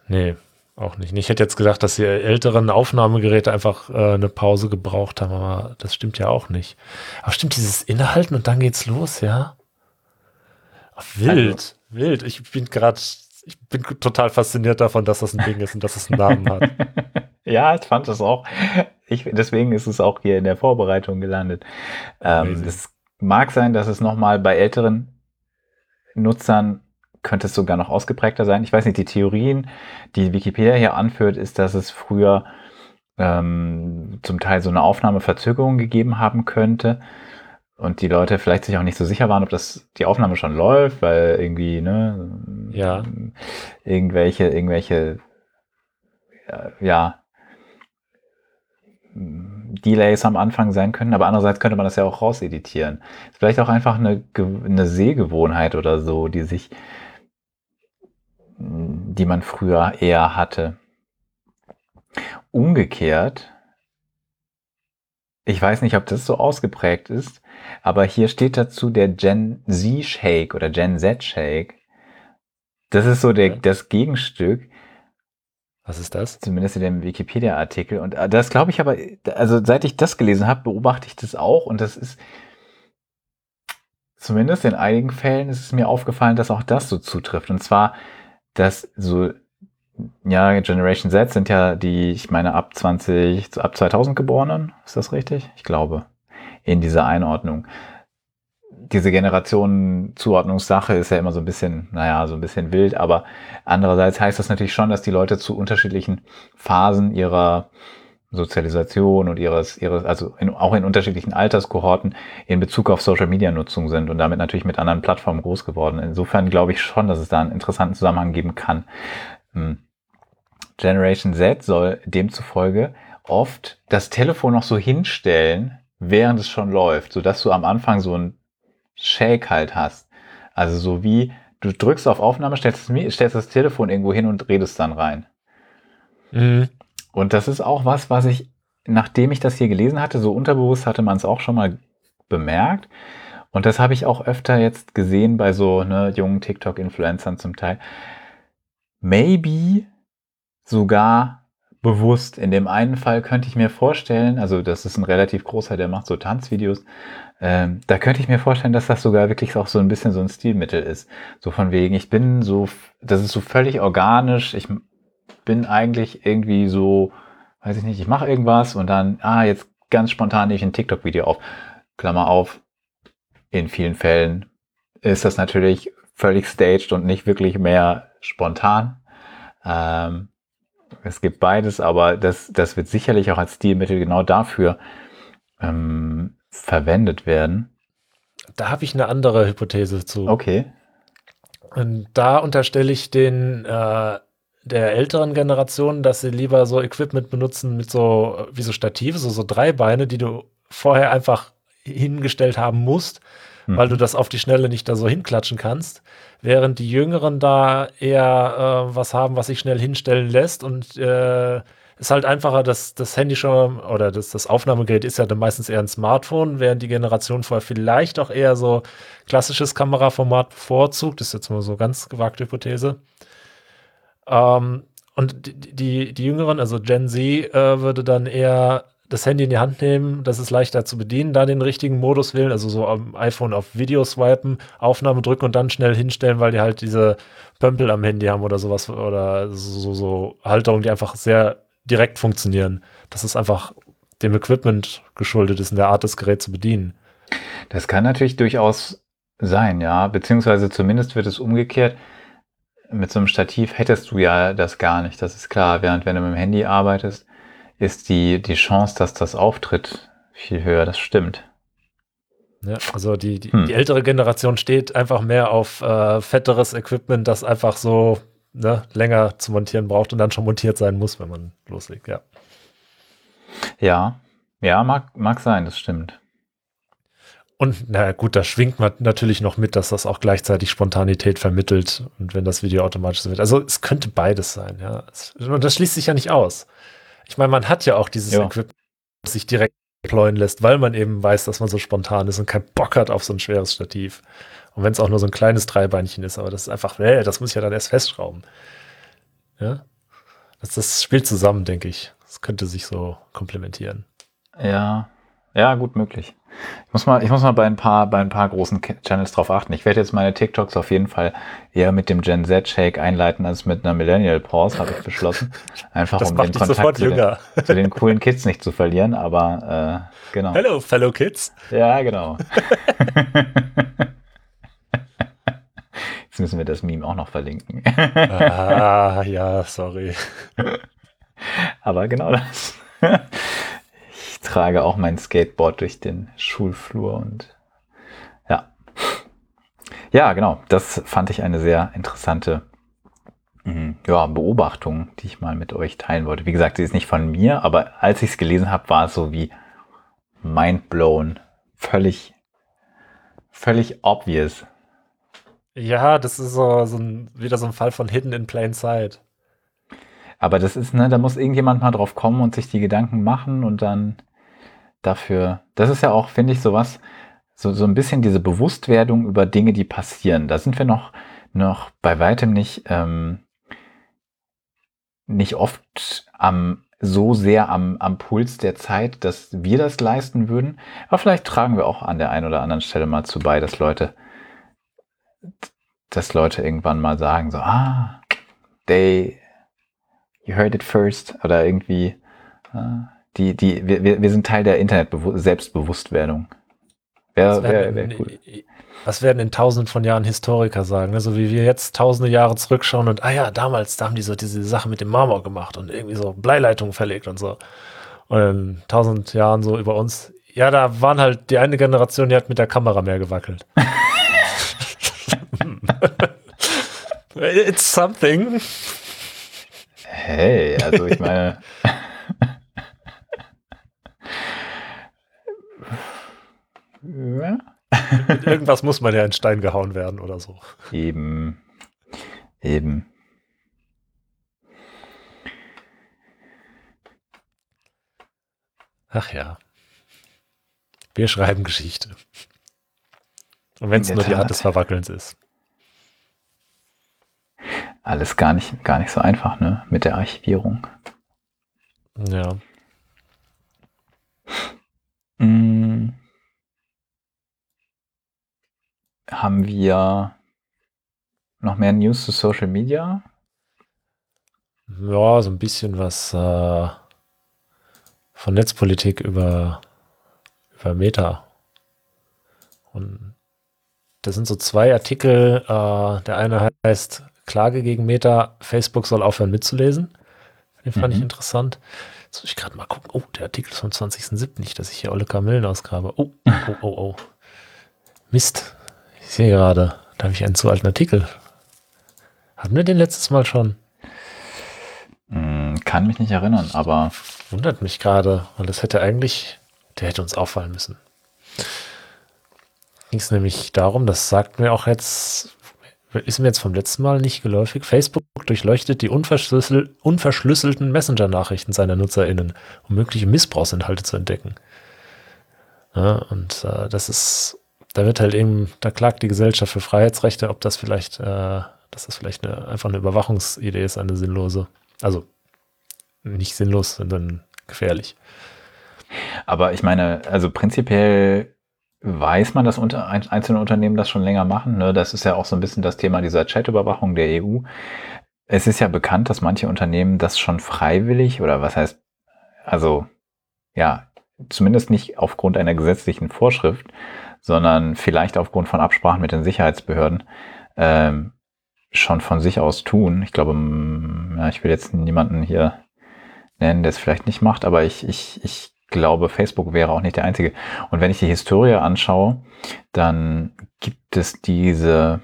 nee, auch nicht. Ich hätte jetzt gedacht, dass die älteren Aufnahmegeräte einfach äh, eine Pause gebraucht haben, aber das stimmt ja auch nicht. Aber stimmt dieses Innehalten und dann geht's los, ja? Ach, wild. Also, Wild. Ich bin gerade, ich bin total fasziniert davon, dass das ein Ding ist und dass es einen Namen hat. ja, ich fand das auch. Ich, deswegen ist es auch hier in der Vorbereitung gelandet. Ähm, es mag sein, dass es nochmal bei älteren Nutzern könnte es sogar noch ausgeprägter sein. Ich weiß nicht, die Theorien, die Wikipedia hier anführt, ist, dass es früher ähm, zum Teil so eine Aufnahmeverzögerung gegeben haben könnte und die Leute vielleicht sich auch nicht so sicher waren, ob das die Aufnahme schon läuft, weil irgendwie, ne, ja. irgendwelche, irgendwelche, ja, Delays am Anfang sein können, aber andererseits könnte man das ja auch rauseditieren. Vielleicht auch einfach eine, eine Sehgewohnheit oder so, die sich die man früher eher hatte. Umgekehrt, ich weiß nicht, ob das so ausgeprägt ist, aber hier steht dazu der Gen Z Shake oder Gen Z Shake. Das ist so der, das Gegenstück. Was ist das? Zumindest in dem Wikipedia-Artikel. Und äh, das glaube ich aber, also seit ich das gelesen habe, beobachte ich das auch. Und das ist, zumindest in einigen Fällen ist es mir aufgefallen, dass auch das so zutrifft. Und zwar, dass so, ja, Generation Z sind ja die, ich meine, ab 20, ab 2000 Geborenen. Ist das richtig? Ich glaube. In dieser Einordnung. Diese Generationenzuordnungssache ist ja immer so ein bisschen, naja, so ein bisschen wild, aber andererseits heißt das natürlich schon, dass die Leute zu unterschiedlichen Phasen ihrer Sozialisation und ihres, ihres also in, auch in unterschiedlichen Alterskohorten in Bezug auf Social Media Nutzung sind und damit natürlich mit anderen Plattformen groß geworden. Insofern glaube ich schon, dass es da einen interessanten Zusammenhang geben kann. Hm. Generation Z soll demzufolge oft das Telefon noch so hinstellen, während es schon läuft, sodass du am Anfang so ein Shake halt hast. Also so wie du drückst auf Aufnahme, stellst, stellst das Telefon irgendwo hin und redest dann rein. Mhm. Und das ist auch was, was ich, nachdem ich das hier gelesen hatte, so unterbewusst hatte man es auch schon mal bemerkt. Und das habe ich auch öfter jetzt gesehen bei so ne, jungen TikTok-Influencern zum Teil. Maybe sogar bewusst. In dem einen Fall könnte ich mir vorstellen, also das ist ein relativ großer, der macht so Tanzvideos, ähm, da könnte ich mir vorstellen, dass das sogar wirklich auch so ein bisschen so ein Stilmittel ist. So von wegen, ich bin so, das ist so völlig organisch, ich bin eigentlich irgendwie so, weiß ich nicht, ich mache irgendwas und dann, ah, jetzt ganz spontan nehme ich ein TikTok-Video auf. Klammer auf, in vielen Fällen ist das natürlich völlig staged und nicht wirklich mehr spontan. Ähm, es gibt beides, aber das, das wird sicherlich auch als Stilmittel genau dafür ähm, verwendet werden. Da habe ich eine andere Hypothese zu. Okay. Und da unterstelle ich den äh, der älteren Generation, dass sie lieber so Equipment benutzen mit so, wie so Stative, so, so drei Beine, die du vorher einfach hingestellt haben musst, mhm. weil du das auf die Schnelle nicht da so hinklatschen kannst. Während die Jüngeren da eher äh, was haben, was sich schnell hinstellen lässt und äh, ist halt einfacher, dass das Handy schon oder das, das Aufnahmegerät ist ja dann meistens eher ein Smartphone, während die Generation vorher vielleicht auch eher so klassisches Kameraformat bevorzugt. Das ist jetzt mal so ganz gewagte Hypothese. Ähm, und die, die, Jüngeren, also Gen Z, äh, würde dann eher das Handy in die Hand nehmen, das ist leichter zu bedienen, da den richtigen Modus wählen, also so am iPhone auf Video swipen, Aufnahme drücken und dann schnell hinstellen, weil die halt diese Pömpel am Handy haben oder sowas oder so, so Halterungen, die einfach sehr direkt funktionieren. Das ist einfach dem Equipment geschuldet ist, in der Art, das Gerät zu bedienen. Das kann natürlich durchaus sein, ja, beziehungsweise zumindest wird es umgekehrt mit so einem Stativ hättest du ja das gar nicht, das ist klar. Während wenn du mit dem Handy arbeitest, ist die, die Chance, dass das auftritt, viel höher, das stimmt. Ja, also die, die, hm. die ältere Generation steht einfach mehr auf äh, fetteres Equipment, das einfach so ne, länger zu montieren braucht und dann schon montiert sein muss, wenn man loslegt, ja. Ja, ja, mag, mag sein, das stimmt. Und na gut, da schwingt man natürlich noch mit, dass das auch gleichzeitig Spontanität vermittelt und wenn das Video automatisch wird. Also es könnte beides sein, ja. Und das schließt sich ja nicht aus. Ich meine, man hat ja auch dieses ja. Equipment, das sich direkt deployen lässt, weil man eben weiß, dass man so spontan ist und keinen Bock hat auf so ein schweres Stativ. Und wenn es auch nur so ein kleines Dreibeinchen ist, aber das ist einfach, nee, das muss ich ja dann erst festschrauben. Ja. Das, das spielt zusammen, denke ich. Das könnte sich so komplementieren. Ja, ja, gut möglich. Ich muss mal, ich muss mal bei ein paar, bei ein paar großen Channels drauf achten. Ich werde jetzt meine TikToks auf jeden Fall eher mit dem Gen Z Shake einleiten als mit einer Millennial Pause, habe ich beschlossen. Einfach das um den Kontakt zu den, zu den, coolen Kids nicht zu verlieren, aber äh, genau. Hello, fellow Kids. Ja, genau. Jetzt müssen wir das Meme auch noch verlinken. ah, ja, sorry. Aber genau das trage auch mein Skateboard durch den Schulflur und ja. Ja, genau. Das fand ich eine sehr interessante mhm, ja, Beobachtung, die ich mal mit euch teilen wollte. Wie gesagt, sie ist nicht von mir, aber als ich es gelesen habe, war es so wie mindblown. Völlig, völlig obvious. Ja, das ist so, so ein, wieder so ein Fall von Hidden in Plain Sight. Aber das ist, ne, da muss irgendjemand mal drauf kommen und sich die Gedanken machen und dann dafür. Das ist ja auch, finde ich, sowas, so, so ein bisschen diese Bewusstwerdung über Dinge, die passieren. Da sind wir noch, noch bei weitem nicht, ähm, nicht oft am, so sehr am, am Puls der Zeit, dass wir das leisten würden. Aber vielleicht tragen wir auch an der einen oder anderen Stelle mal zu bei, dass Leute, dass Leute irgendwann mal sagen, so, ah, they, you heard it first, oder irgendwie, ah, die, die, wir, wir sind Teil der Internet-Selbstbewusstwerdung. Wär, wär, wär cool. Was werden in tausenden von Jahren Historiker sagen? Ne? So wie wir jetzt tausende Jahre zurückschauen und, ah ja, damals, da haben die so diese Sache mit dem Marmor gemacht und irgendwie so Bleileitungen verlegt und so. Und in tausend Jahren so über uns. Ja, da waren halt die eine Generation, die hat mit der Kamera mehr gewackelt. It's something. Hey, also ich meine. ja. Irgendwas muss man ja in Stein gehauen werden oder so. Eben. Eben. Ach ja. Wir schreiben Geschichte. Und wenn es nur die Art des Verwackelns ist. Alles gar nicht, gar nicht so einfach, ne? Mit der Archivierung. Ja. Mm haben wir noch mehr News zu Social Media? Ja, so ein bisschen was äh, von Netzpolitik über, über Meta. Und das sind so zwei Artikel. Äh, der eine heißt Klage gegen Meta, Facebook soll aufhören mitzulesen. Den fand mhm. ich interessant. Jetzt muss ich gerade mal gucken. Oh, der Artikel ist vom 20.07. Nicht, dass ich hier alle Kamellen ausgrabe. Oh, oh, oh, oh. Mist. Ich sehe gerade, da habe ich einen zu alten Artikel. Hatten wir den letztes Mal schon? Hm, kann mich nicht erinnern, aber. Wundert mich gerade, weil das hätte eigentlich, der hätte uns auffallen müssen. Ging es nämlich darum, das sagt mir auch jetzt, ist mir jetzt vom letzten Mal nicht geläufig. Facebook durchleuchtet die unverschlüssel unverschlüsselten Messenger-Nachrichten seiner NutzerInnen, um mögliche Missbrauchsinhalte zu entdecken. Ja, und äh, das ist da wird halt eben, da klagt die Gesellschaft für Freiheitsrechte, ob das vielleicht, äh, dass das vielleicht eine, einfach eine Überwachungsidee ist, eine sinnlose. Also nicht sinnlos, sondern gefährlich. Aber ich meine, also prinzipiell weiß man, dass unter, einzelne Unternehmen das schon länger machen. Ne? Das ist ja auch so ein bisschen das Thema dieser Chatüberwachung der EU. Es ist ja bekannt, dass manche Unternehmen das schon freiwillig oder was heißt, also ja, zumindest nicht aufgrund einer gesetzlichen Vorschrift, sondern vielleicht aufgrund von Absprachen mit den Sicherheitsbehörden ähm, schon von sich aus tun. Ich glaube, ja, ich will jetzt niemanden hier nennen, der es vielleicht nicht macht, aber ich, ich, ich glaube, Facebook wäre auch nicht der einzige. Und wenn ich die Historie anschaue, dann gibt es diese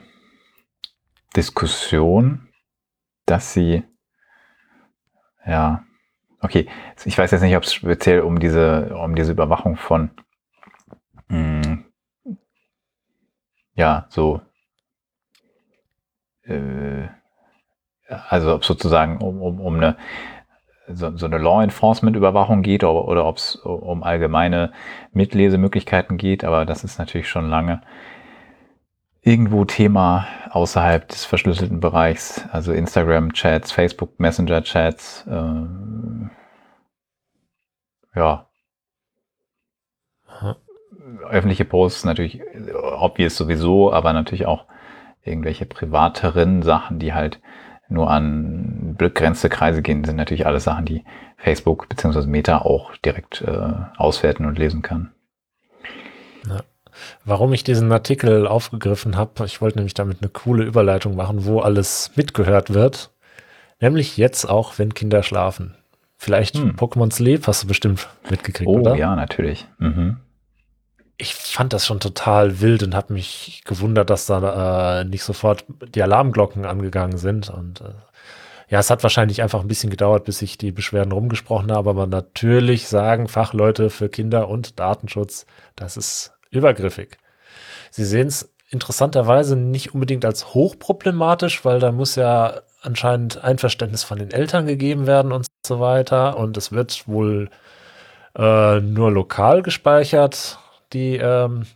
Diskussion, dass sie, ja, okay, ich weiß jetzt nicht, ob es speziell um diese, um diese Überwachung von mh, hm, ja, so, äh, also ob sozusagen um, um, um eine, so, so eine Law Enforcement Überwachung geht oder, oder ob es um allgemeine Mitlesemöglichkeiten geht, aber das ist natürlich schon lange irgendwo Thema außerhalb des verschlüsselten Bereichs, also Instagram-Chats, Facebook Messenger-Chats, äh, ja, öffentliche Posts natürlich obvious sowieso, aber natürlich auch irgendwelche privateren Sachen, die halt nur an begrenzte Kreise gehen, sind natürlich alles Sachen, die Facebook bzw. Meta auch direkt äh, auswerten und lesen kann. Ja. Warum ich diesen Artikel aufgegriffen habe, ich wollte nämlich damit eine coole Überleitung machen, wo alles mitgehört wird. Nämlich jetzt auch, wenn Kinder schlafen. Vielleicht hm. Pokémon Sleep hast du bestimmt mitgekriegt, oh, oder? Oh ja, natürlich. Mhm ich fand das schon total wild und habe mich gewundert, dass da äh, nicht sofort die Alarmglocken angegangen sind. Und äh, ja, es hat wahrscheinlich einfach ein bisschen gedauert, bis ich die Beschwerden rumgesprochen habe. Aber natürlich sagen Fachleute für Kinder und Datenschutz, das ist übergriffig. Sie sehen es interessanterweise nicht unbedingt als hochproblematisch, weil da muss ja anscheinend Einverständnis von den Eltern gegeben werden und so weiter. Und es wird wohl äh, nur lokal gespeichert, die, ähm,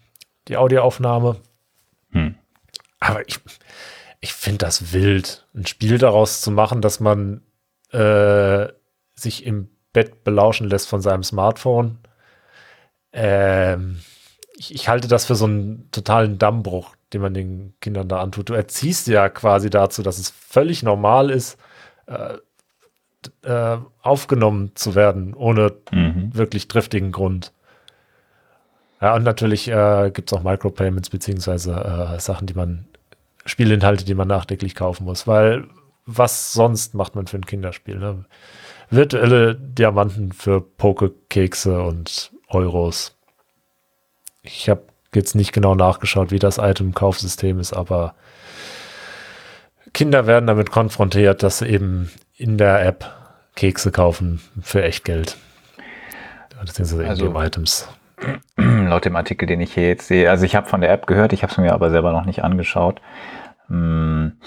die Audioaufnahme. Hm. Aber ich, ich finde das wild, ein Spiel daraus zu machen, dass man äh, sich im Bett belauschen lässt von seinem Smartphone. Ähm, ich, ich, halte das für so einen totalen Dammbruch, den man den Kindern da antut. Du erziehst ja quasi dazu, dass es völlig normal ist, äh, äh, aufgenommen zu werden, ohne mhm. wirklich triftigen Grund. Ja, und natürlich äh, gibt es auch Micropayments, beziehungsweise äh, Sachen, die man, Spielinhalte, die man nachträglich kaufen muss, weil was sonst macht man für ein Kinderspiel? Ne? Virtuelle Diamanten für Pokekekse und Euros. Ich habe jetzt nicht genau nachgeschaut, wie das Item-Kaufsystem ist, aber Kinder werden damit konfrontiert, dass sie eben in der App Kekse kaufen für echt Geld. Beziehungsweise also, Items. Laut dem Artikel, den ich hier jetzt sehe, also ich habe von der App gehört, ich habe es mir aber selber noch nicht angeschaut. Hm,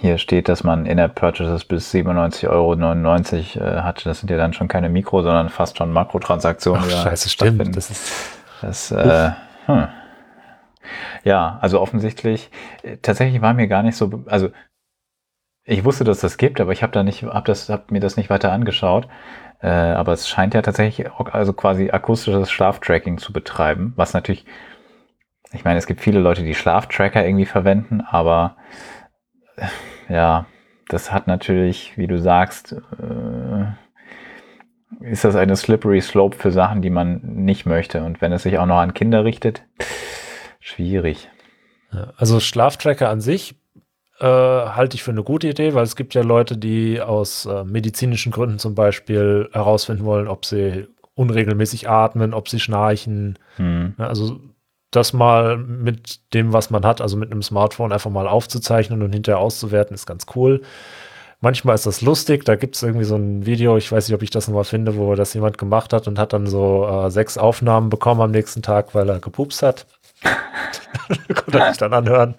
hier steht, dass man In-App-Purchases bis 97,99 Euro äh, hat. Das sind ja dann schon keine Mikro, sondern fast schon Makrotransaktionen. Ach, scheiße, stimmt. Das ist das, äh, hm. Ja, also offensichtlich, äh, tatsächlich war mir gar nicht so, also ich wusste, dass das gibt, aber ich habe da nicht, hab das, hab mir das nicht weiter angeschaut. Äh, aber es scheint ja tatsächlich also quasi akustisches Schlaftracking zu betreiben, was natürlich, ich meine, es gibt viele Leute, die Schlaftracker irgendwie verwenden, aber äh, ja, das hat natürlich, wie du sagst, äh, ist das eine slippery slope für Sachen, die man nicht möchte. Und wenn es sich auch noch an Kinder richtet, schwierig. Also Schlaftracker an sich äh, halte ich für eine gute Idee, weil es gibt ja Leute, die aus äh, medizinischen Gründen zum Beispiel herausfinden wollen, ob sie unregelmäßig atmen, ob sie schnarchen. Hm. Also das mal mit dem, was man hat, also mit einem Smartphone einfach mal aufzuzeichnen und hinterher auszuwerten, ist ganz cool. Manchmal ist das lustig, da gibt es irgendwie so ein Video, ich weiß nicht, ob ich das nochmal finde, wo das jemand gemacht hat und hat dann so äh, sechs Aufnahmen bekommen am nächsten Tag, weil er gepupst hat. Konnte sich dann anhören.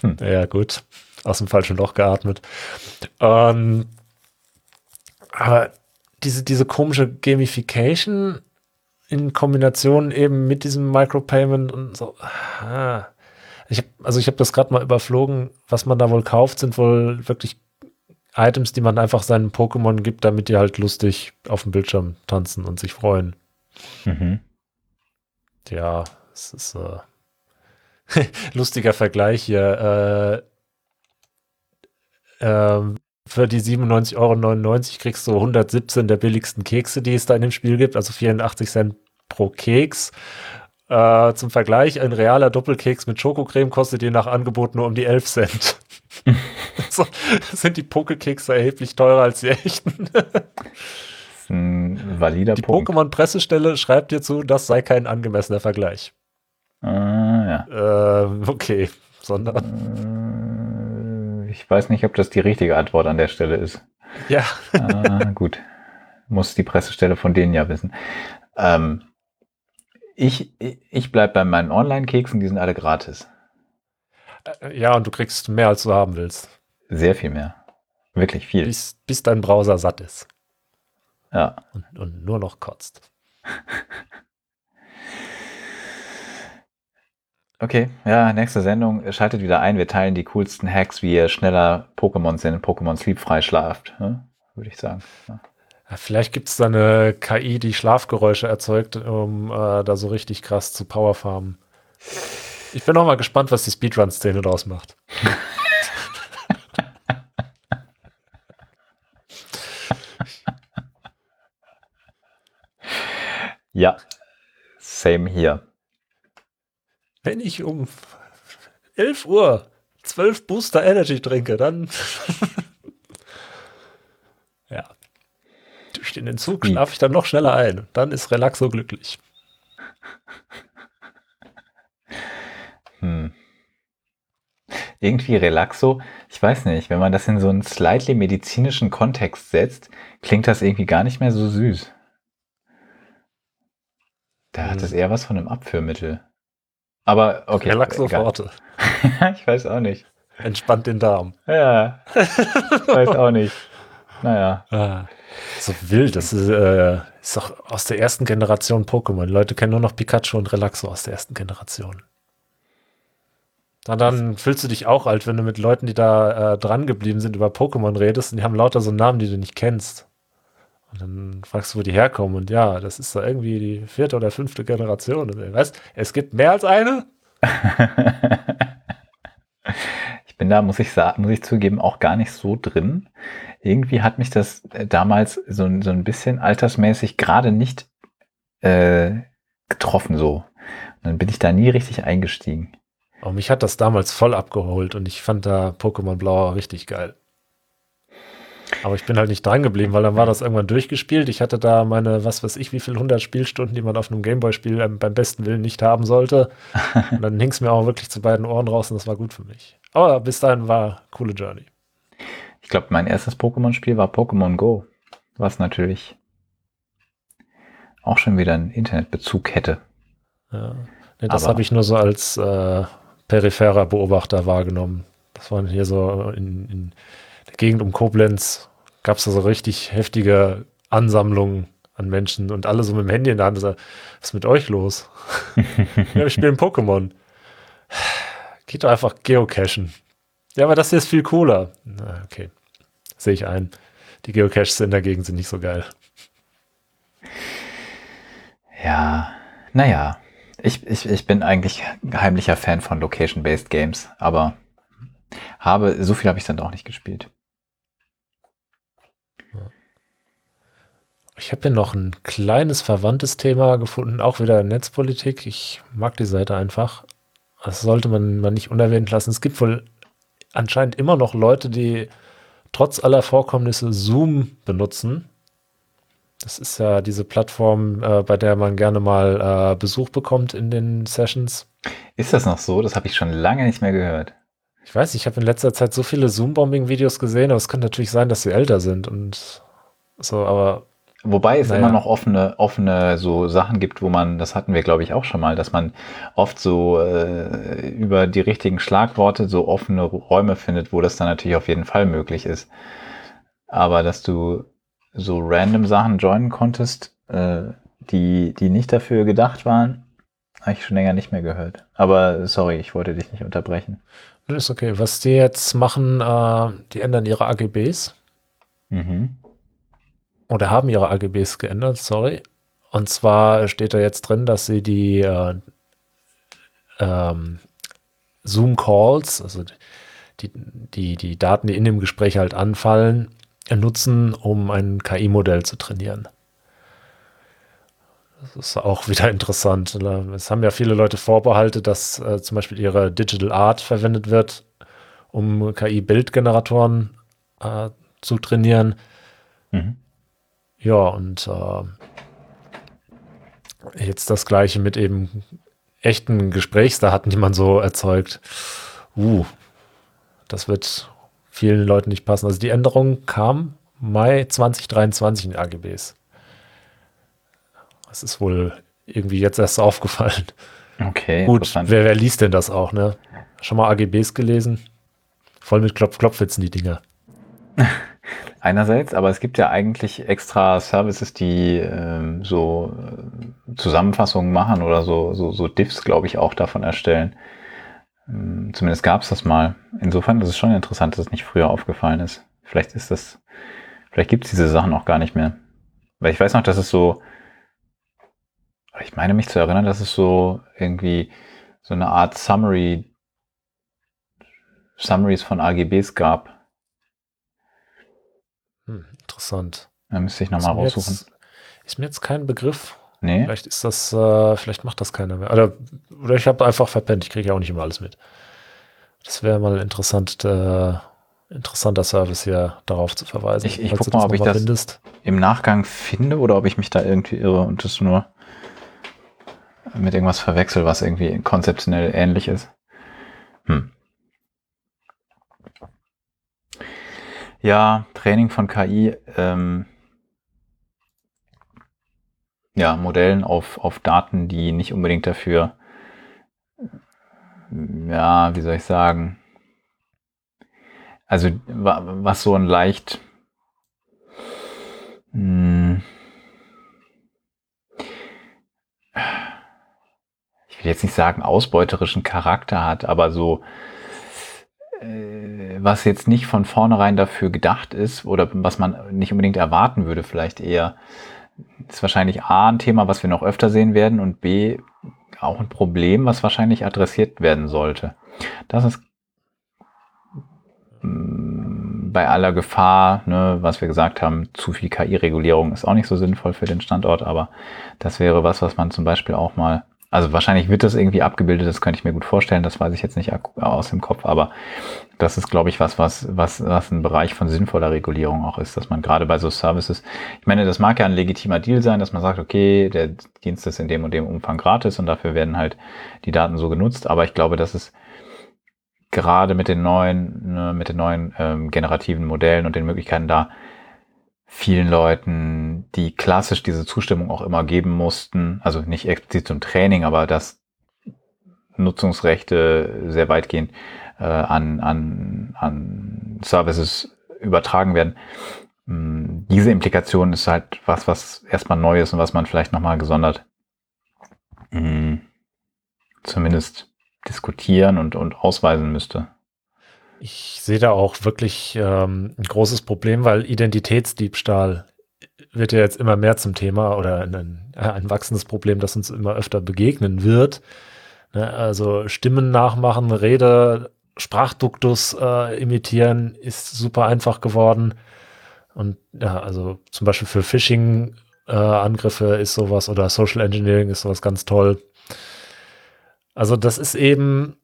Hm. Ja, gut. Aus dem falschen Loch geatmet. Ähm, aber diese, diese komische Gamification in Kombination eben mit diesem Micropayment und so. Ah, ich hab, also ich habe das gerade mal überflogen. Was man da wohl kauft, sind wohl wirklich Items, die man einfach seinen Pokémon gibt, damit die halt lustig auf dem Bildschirm tanzen und sich freuen. Mhm. Ja, es ist äh, lustiger Vergleich hier. Äh, äh, für die 97,99 Euro kriegst du 117 der billigsten Kekse, die es da in dem Spiel gibt, also 84 Cent pro Keks. Äh, zum Vergleich, ein realer Doppelkeks mit Schokocreme kostet je nach Angebot nur um die 11 Cent. so, sind die Pokekekse erheblich teurer als die echten. ein valider die Pokémon-Pressestelle schreibt dir zu, das sei kein angemessener Vergleich. Ah, ja. Äh, okay, sondern. Äh, ich weiß nicht, ob das die richtige Antwort an der Stelle ist. Ja. ah, gut. Muss die Pressestelle von denen ja wissen. Ähm, ich, ich bleibe bei meinen Online-Keksen, die sind alle gratis. Äh, ja, und du kriegst mehr, als du haben willst. Sehr viel mehr. Wirklich viel. Bis, bis dein Browser satt ist. Ja. Und, und nur noch kotzt. Okay, ja, nächste Sendung. Schaltet wieder ein. Wir teilen die coolsten Hacks, wie ihr schneller Pokémon sind, Pokémon Sleep frei schlaft, ne? würde ich sagen. Ja. Vielleicht gibt es da eine KI, die Schlafgeräusche erzeugt, um äh, da so richtig krass zu powerfarmen. Ich bin auch mal gespannt, was die Speedrun-Szene daraus macht. ja, same hier. Wenn ich um 11 Uhr 12 Booster Energy trinke, dann durch den Entzug schlafe ich dann noch schneller ein. Dann ist Relaxo glücklich. Hm. Irgendwie Relaxo, ich weiß nicht, wenn man das in so einen slightly medizinischen Kontext setzt, klingt das irgendwie gar nicht mehr so süß. Da hm. hat es eher was von einem Abführmittel. Aber okay. Relaxo Forte. ich weiß auch nicht. Entspannt den Darm. Ja. Ich weiß auch nicht. Naja. Ah, so wild. Das ist, äh, ist doch aus der ersten Generation Pokémon. Leute kennen nur noch Pikachu und Relaxo aus der ersten Generation. Na, dann fühlst du dich auch alt, wenn du mit Leuten, die da äh, dran geblieben sind, über Pokémon redest und die haben lauter so Namen, die du nicht kennst. Und dann fragst du, wo die herkommen. Und ja, das ist da irgendwie die vierte oder fünfte Generation. Und weißt, es gibt mehr als eine. ich bin da, muss ich sagen, muss ich zugeben, auch gar nicht so drin. Irgendwie hat mich das äh, damals so, so ein bisschen altersmäßig gerade nicht äh, getroffen so. Und dann bin ich da nie richtig eingestiegen. Oh, mich hat das damals voll abgeholt und ich fand da Pokémon Blau richtig geil. Aber ich bin halt nicht dran geblieben, weil dann war das irgendwann durchgespielt. Ich hatte da meine, was weiß ich, wie viel 100 Spielstunden, die man auf einem Gameboy-Spiel beim besten Willen nicht haben sollte. Und dann hing es mir auch wirklich zu beiden Ohren raus und das war gut für mich. Aber bis dahin war coole Journey. Ich glaube, mein erstes Pokémon-Spiel war Pokémon Go, was natürlich auch schon wieder einen Internetbezug hätte. Ja. Nee, das habe ich nur so als äh, peripherer Beobachter wahrgenommen. Das waren hier so in, in der Gegend um Koblenz, gab es da so richtig heftige Ansammlungen an Menschen und alle so mit dem Handy in der Hand. So, was ist mit euch los? ja, wir spielen Pokémon. Geht doch einfach geocachen. Ja, aber das hier ist viel cooler. Na, okay, sehe ich ein. Die Geocaches in der Gegend sind nicht so geil. Ja, naja. Ich, ich, ich bin eigentlich heimlicher Fan von Location-Based Games, aber habe, so viel habe ich dann auch nicht gespielt. Ich habe hier noch ein kleines verwandtes Thema gefunden, auch wieder Netzpolitik. Ich mag die Seite einfach. Das sollte man, man nicht unerwähnt lassen. Es gibt wohl anscheinend immer noch Leute, die trotz aller Vorkommnisse Zoom benutzen. Das ist ja diese Plattform, äh, bei der man gerne mal äh, Besuch bekommt in den Sessions. Ist das noch so? Das habe ich schon lange nicht mehr gehört. Ich weiß, ich habe in letzter Zeit so viele Zoom-Bombing-Videos gesehen, aber es kann natürlich sein, dass sie älter sind und so, aber. Wobei es naja. immer noch offene, offene so Sachen gibt, wo man, das hatten wir glaube ich auch schon mal, dass man oft so äh, über die richtigen Schlagworte so offene Räume findet, wo das dann natürlich auf jeden Fall möglich ist. Aber dass du so random Sachen joinen konntest, äh, die, die nicht dafür gedacht waren, habe ich schon länger nicht mehr gehört. Aber sorry, ich wollte dich nicht unterbrechen. Ist okay. Was die jetzt machen, äh, die ändern ihre AGBs. Mhm. Oder haben ihre AGBs geändert, sorry. Und zwar steht da jetzt drin, dass sie die äh, ähm, Zoom-Calls, also die, die, die Daten, die in dem Gespräch halt anfallen, nutzen, um ein KI-Modell zu trainieren. Das ist auch wieder interessant. Es haben ja viele Leute Vorbehalte, dass äh, zum Beispiel ihre Digital Art verwendet wird, um KI-Bildgeneratoren äh, zu trainieren. Mhm. Ja, und äh, jetzt das gleiche mit eben echten Gesprächsdaten, die man so erzeugt. Uh, das wird vielen Leuten nicht passen. Also die Änderung kam Mai 2023 in AGBs. Das ist wohl irgendwie jetzt erst aufgefallen. Okay. Gut, wer, wer liest denn das auch, ne? Schon mal AGBs gelesen? Voll mit Klopf-Klopfwitzen, die Dinger. Einerseits, aber es gibt ja eigentlich extra Services, die ähm, so äh, Zusammenfassungen machen oder so, so, so Diffs, glaube ich, auch davon erstellen. Ähm, zumindest gab es das mal. Insofern ist es schon interessant, dass es nicht früher aufgefallen ist. Vielleicht ist das, vielleicht gibt es diese Sachen auch gar nicht mehr. Weil ich weiß noch, dass es so, ich meine mich zu erinnern, dass es so irgendwie so eine Art Summary, Summaries von AGBs gab. Interessant. Da müsste ich nochmal raussuchen. Jetzt, ist mir jetzt kein Begriff. Nee. Vielleicht ist das, äh, vielleicht macht das keiner mehr. Oder, oder ich habe einfach verpennt, ich kriege ja auch nicht immer alles mit. Das wäre mal interessant, äh, interessanter Service hier darauf zu verweisen. Ich, ich gucke mal, ob ich das findest. im Nachgang finde oder ob ich mich da irgendwie irre und das nur mit irgendwas verwechsel, was irgendwie konzeptionell ähnlich ist. Hm. Ja, Training von KI, ähm, ja, Modellen auf, auf Daten, die nicht unbedingt dafür ja, wie soll ich sagen? Also, was so ein leicht, hm, ich will jetzt nicht sagen ausbeuterischen Charakter hat, aber so, was jetzt nicht von vornherein dafür gedacht ist oder was man nicht unbedingt erwarten würde, vielleicht eher, ist wahrscheinlich A ein Thema, was wir noch öfter sehen werden und B auch ein Problem, was wahrscheinlich adressiert werden sollte. Das ist mm, bei aller Gefahr, ne, was wir gesagt haben, zu viel KI-Regulierung ist auch nicht so sinnvoll für den Standort, aber das wäre was, was man zum Beispiel auch mal also wahrscheinlich wird das irgendwie abgebildet, das könnte ich mir gut vorstellen, das weiß ich jetzt nicht aus dem Kopf, aber das ist, glaube ich, was, was, was, was ein Bereich von sinnvoller Regulierung auch ist, dass man gerade bei so Services, ich meine, das mag ja ein legitimer Deal sein, dass man sagt, okay, der Dienst ist in dem und dem Umfang gratis und dafür werden halt die Daten so genutzt, aber ich glaube, dass es gerade mit den neuen, ne, mit den neuen ähm, generativen Modellen und den Möglichkeiten da vielen Leuten, die klassisch diese Zustimmung auch immer geben mussten, also nicht explizit zum Training, aber dass Nutzungsrechte sehr weitgehend äh, an, an, an Services übertragen werden. Mm, diese Implikation ist halt was, was erstmal neu ist und was man vielleicht nochmal gesondert mh, mm, zumindest diskutieren und, und ausweisen müsste. Ich sehe da auch wirklich ähm, ein großes Problem, weil Identitätsdiebstahl wird ja jetzt immer mehr zum Thema oder ein, ein wachsendes Problem, das uns immer öfter begegnen wird. Ne, also Stimmen nachmachen, Rede, Sprachduktus äh, imitieren ist super einfach geworden. Und ja, also zum Beispiel für Phishing-Angriffe äh, ist sowas oder Social Engineering ist sowas ganz toll. Also das ist eben,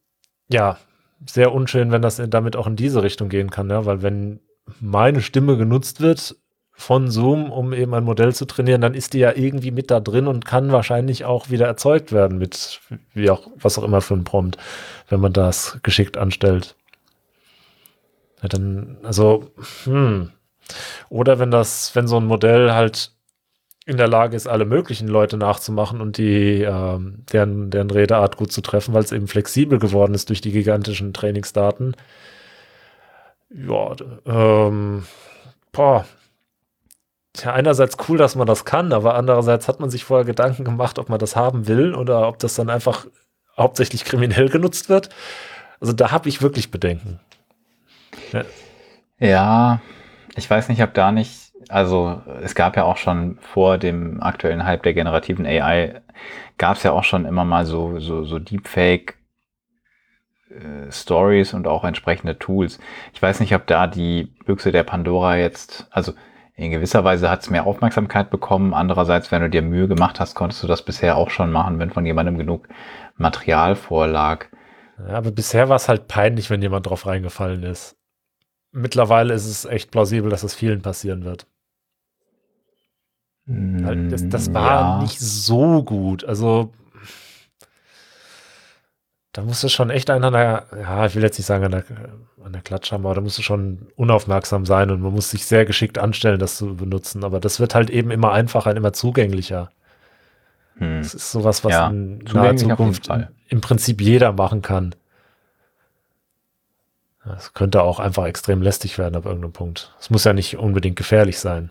ja, sehr unschön, wenn das damit auch in diese Richtung gehen kann, ja, weil wenn meine Stimme genutzt wird von Zoom, um eben ein Modell zu trainieren, dann ist die ja irgendwie mit da drin und kann wahrscheinlich auch wieder erzeugt werden mit wie auch was auch immer für ein Prompt, wenn man das geschickt anstellt. Ja, dann, also, hm. Oder wenn das, wenn so ein Modell halt in der Lage ist, alle möglichen Leute nachzumachen und die, ähm, deren, deren Redeart gut zu treffen, weil es eben flexibel geworden ist durch die gigantischen Trainingsdaten. Ja, ähm, boah. Ja, einerseits cool, dass man das kann, aber andererseits hat man sich vorher Gedanken gemacht, ob man das haben will oder ob das dann einfach hauptsächlich kriminell genutzt wird. Also da habe ich wirklich Bedenken. Ja. ja, ich weiß nicht, ob da nicht also es gab ja auch schon vor dem aktuellen Hype der generativen AI, gab es ja auch schon immer mal so, so, so Deepfake äh, Stories und auch entsprechende Tools. Ich weiß nicht, ob da die Büchse der Pandora jetzt, also in gewisser Weise hat es mehr Aufmerksamkeit bekommen. Andererseits, wenn du dir Mühe gemacht hast, konntest du das bisher auch schon machen, wenn von jemandem genug Material vorlag. Ja, aber bisher war es halt peinlich, wenn jemand drauf reingefallen ist. Mittlerweile ist es echt plausibel, dass es vielen passieren wird. Das, das war ja. nicht so gut. Also, da musste schon echt einer ja, ich will jetzt nicht sagen an der, an der Klatsch haben, aber da musste schon unaufmerksam sein und man muss sich sehr geschickt anstellen, das zu benutzen. Aber das wird halt eben immer einfacher und immer zugänglicher. Hm. Das ist sowas, was ja, in naher Zukunft im Prinzip jeder machen kann. Es könnte auch einfach extrem lästig werden ab irgendeinem Punkt. Es muss ja nicht unbedingt gefährlich sein.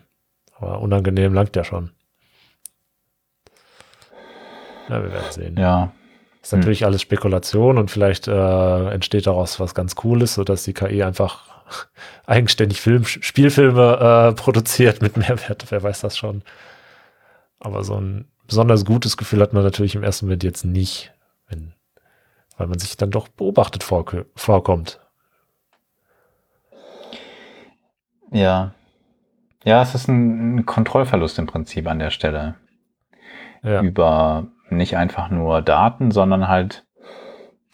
Aber unangenehm langt ja schon. Ja, wir werden sehen. Ja. Ist natürlich hm. alles Spekulation und vielleicht äh, entsteht daraus was ganz Cooles, sodass die KI einfach eigenständig Film, Spielfilme äh, produziert mit Mehrwert. Wer weiß das schon. Aber so ein besonders gutes Gefühl hat man natürlich im ersten Moment jetzt nicht, wenn, weil man sich dann doch beobachtet vor, vorkommt. Ja, ja, es ist ein, Kontrollverlust im Prinzip an der Stelle. Ja. Über nicht einfach nur Daten, sondern halt,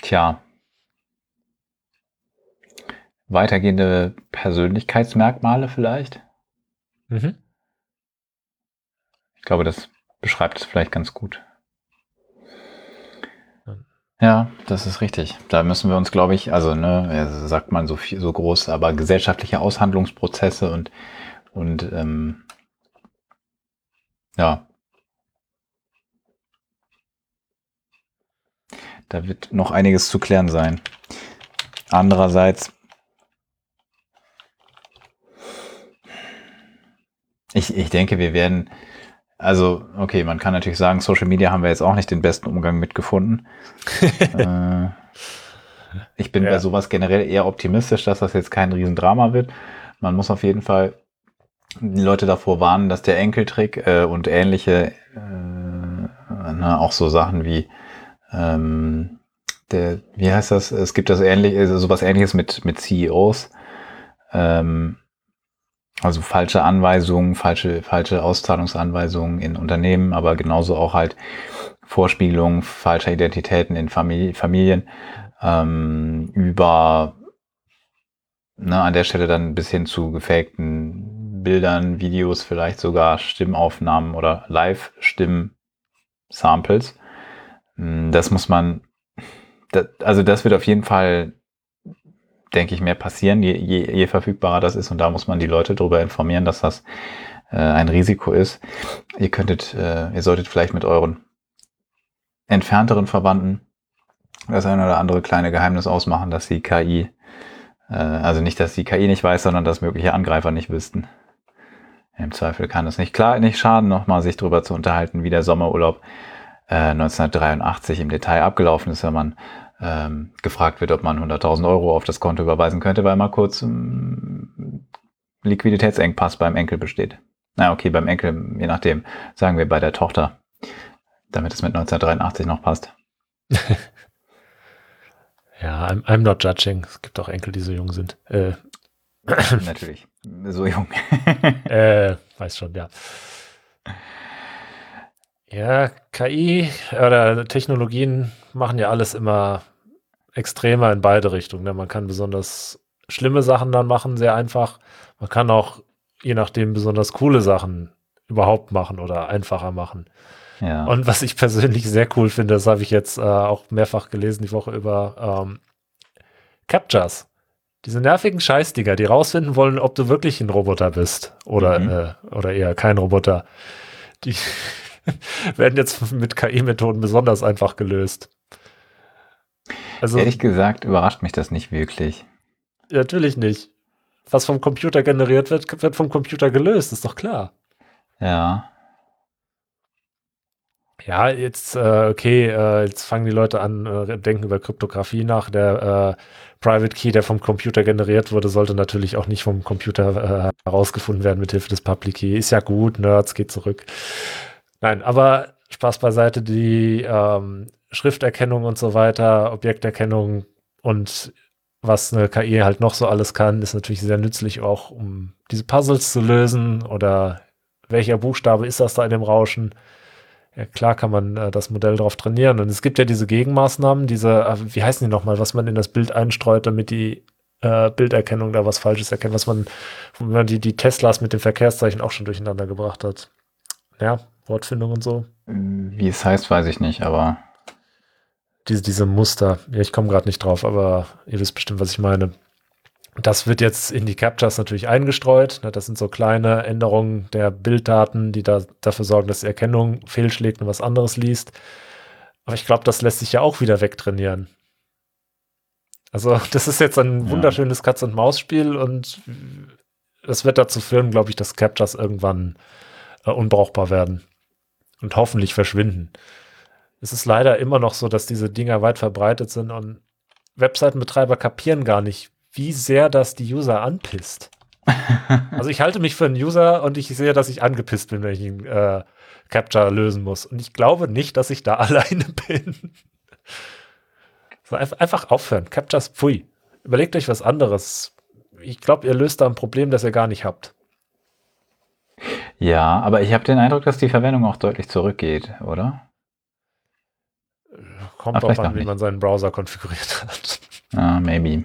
tja, weitergehende Persönlichkeitsmerkmale vielleicht. Mhm. Ich glaube, das beschreibt es vielleicht ganz gut. Ja, das ist richtig. Da müssen wir uns, glaube ich, also ne, sagt man so viel, so groß, aber gesellschaftliche Aushandlungsprozesse und und ähm, ja. da wird noch einiges zu klären sein. Andererseits, ich, ich denke, wir werden, also, okay, man kann natürlich sagen, Social Media haben wir jetzt auch nicht den besten Umgang mitgefunden. äh, ich bin ja. bei sowas generell eher optimistisch, dass das jetzt kein Riesendrama wird. Man muss auf jeden Fall die Leute davor warnen, dass der Enkeltrick äh, und ähnliche, äh, ne, auch so Sachen wie ähm, der, wie heißt das? Es gibt das ähnlich, also sowas ähnliches mit, mit CEOs. Ähm, also falsche Anweisungen, falsche, falsche Auszahlungsanweisungen in Unternehmen, aber genauso auch halt Vorspiegelung falscher Identitäten in Familie, Familien ähm, über ne, an der Stelle dann bis hin zu gefakten Bildern, Videos, vielleicht sogar Stimmaufnahmen oder Live-Stimm-Samples. Hm, das muss man, das, also das wird auf jeden Fall, denke ich, mehr passieren, je, je, je verfügbarer das ist. Und da muss man die Leute darüber informieren, dass das äh, ein Risiko ist. Ihr könntet, äh, ihr solltet vielleicht mit euren entfernteren Verwandten das eine oder andere kleine Geheimnis ausmachen, dass die KI, äh, also nicht, dass die KI nicht weiß, sondern dass mögliche Angreifer nicht wüssten. Im Zweifel kann es nicht klar, nicht schaden, nochmal sich darüber zu unterhalten, wie der Sommerurlaub äh, 1983 im Detail abgelaufen ist, wenn man ähm, gefragt wird, ob man 100.000 Euro auf das Konto überweisen könnte, weil mal kurz ähm, Liquiditätsengpass beim Enkel besteht. Na okay, beim Enkel, je nachdem, sagen wir bei der Tochter, damit es mit 1983 noch passt. Ja, I'm, I'm not judging. Es gibt auch Enkel, die so jung sind. Äh. Natürlich, so jung. äh, weiß schon, ja. Ja, KI oder Technologien machen ja alles immer extremer in beide Richtungen. Ne? Man kann besonders schlimme Sachen dann machen, sehr einfach. Man kann auch, je nachdem, besonders coole Sachen überhaupt machen oder einfacher machen. Ja. Und was ich persönlich sehr cool finde, das habe ich jetzt äh, auch mehrfach gelesen die Woche über ähm, Captchas. Diese nervigen Scheißdinger, die rausfinden wollen, ob du wirklich ein Roboter bist oder, mhm. äh, oder eher kein Roboter. Die werden jetzt mit KI-Methoden besonders einfach gelöst. Also, Ehrlich gesagt überrascht mich das nicht wirklich. Natürlich nicht. Was vom Computer generiert wird, wird vom Computer gelöst, ist doch klar. Ja. Ja, jetzt, äh, okay, äh, jetzt fangen die Leute an, äh, denken über Kryptographie nach. Der äh, Private Key, der vom Computer generiert wurde, sollte natürlich auch nicht vom Computer äh, herausgefunden werden mit Hilfe des Public Key. Ist ja gut, Nerds, geht zurück. Nein, aber Spaß beiseite, die ähm, Schrifterkennung und so weiter, Objekterkennung und was eine KI halt noch so alles kann, ist natürlich sehr nützlich auch, um diese Puzzles zu lösen oder welcher Buchstabe ist das da in dem Rauschen ja, klar kann man äh, das Modell darauf trainieren. Und es gibt ja diese Gegenmaßnahmen, diese, äh, wie heißen die nochmal, was man in das Bild einstreut, damit die äh, Bilderkennung da was Falsches erkennt, was man, wo man die, die Teslas mit dem Verkehrszeichen auch schon durcheinander gebracht hat. Ja, Wortfindung und so. Wie es heißt, weiß ich nicht, aber. Diese, diese Muster. Ja, ich komme gerade nicht drauf, aber ihr wisst bestimmt, was ich meine. Das wird jetzt in die Captchas natürlich eingestreut. Ne? Das sind so kleine Änderungen der Bilddaten, die da, dafür sorgen, dass die Erkennung fehlschlägt und was anderes liest. Aber ich glaube, das lässt sich ja auch wieder wegtrainieren. Also, das ist jetzt ein wunderschönes Katz-und-Maus-Spiel und es wird dazu führen, glaube ich, dass Captchas irgendwann äh, unbrauchbar werden und hoffentlich verschwinden. Es ist leider immer noch so, dass diese Dinger weit verbreitet sind und Webseitenbetreiber kapieren gar nicht, wie sehr das die User anpisst. also ich halte mich für einen User und ich sehe, dass ich angepisst bin, wenn ich einen äh, Capture lösen muss. Und ich glaube nicht, dass ich da alleine bin. so, einfach aufhören. Captures, pfui. Überlegt euch was anderes. Ich glaube, ihr löst da ein Problem, das ihr gar nicht habt. Ja, aber ich habe den Eindruck, dass die Verwendung auch deutlich zurückgeht, oder? Kommt drauf an, wie nicht. man seinen Browser konfiguriert hat. Ah, maybe.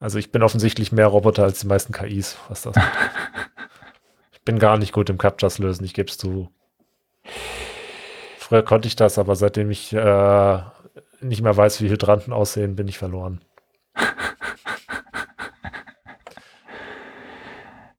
Also ich bin offensichtlich mehr Roboter als die meisten KIs, was das Ich bin gar nicht gut im Captchas lösen, ich gebe es zu. Früher konnte ich das, aber seitdem ich äh, nicht mehr weiß, wie Hydranten aussehen, bin ich verloren.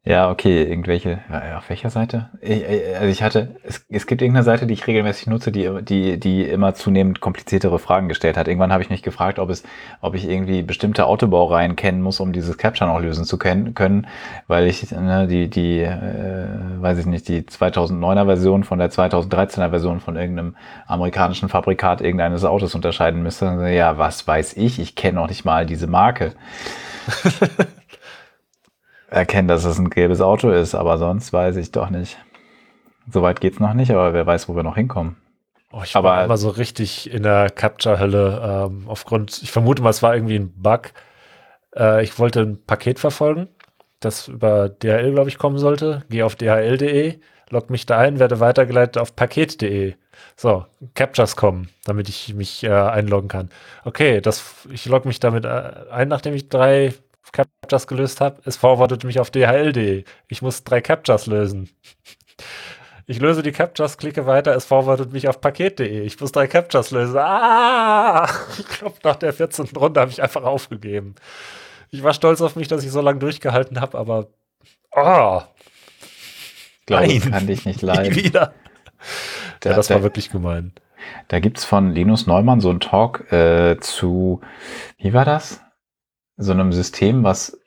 Ja, okay, irgendwelche, auf welcher Seite? Ich, also ich hatte, es, es gibt irgendeine Seite, die ich regelmäßig nutze, die, die, die immer zunehmend kompliziertere Fragen gestellt hat. Irgendwann habe ich mich gefragt, ob es, ob ich irgendwie bestimmte Autobaureihen kennen muss, um dieses Capture noch lösen zu können, können weil ich ne, die, die, äh, weiß ich nicht, die 2009er Version von der 2013er Version von irgendeinem amerikanischen Fabrikat irgendeines Autos unterscheiden müsste. Ja, was weiß ich? Ich kenne noch nicht mal diese Marke. erkennen, dass es ein gelbes Auto ist, aber sonst weiß ich doch nicht. Soweit geht's noch nicht, aber wer weiß, wo wir noch hinkommen. Oh, ich aber war immer so richtig in der Capture-Hölle ähm, aufgrund, ich vermute mal, es war irgendwie ein Bug. Äh, ich wollte ein Paket verfolgen, das über DHL, glaube ich, kommen sollte. Gehe auf dhl.de, log mich da ein, werde weitergeleitet auf paket.de. So, Captures kommen, damit ich mich äh, einloggen kann. Okay, das, ich logge mich damit äh, ein, nachdem ich drei Captures gelöst habe. Es forwardet mich auf dhl.de. Ich muss drei Captures lösen. Ich löse die Captures, klicke weiter, es forwardet mich auf paket.de. Ich muss drei Captures lösen. Ah! Ich glaube, nach der 14. Runde habe ich einfach aufgegeben. Ich war stolz auf mich, dass ich so lange durchgehalten habe, aber oh, glaube, Nein. kann dich nicht leiden. Nie wieder. Da, ja, das war wirklich gemein. Da gibt es von Linus Neumann so einen Talk äh, zu, wie war das? So einem System, was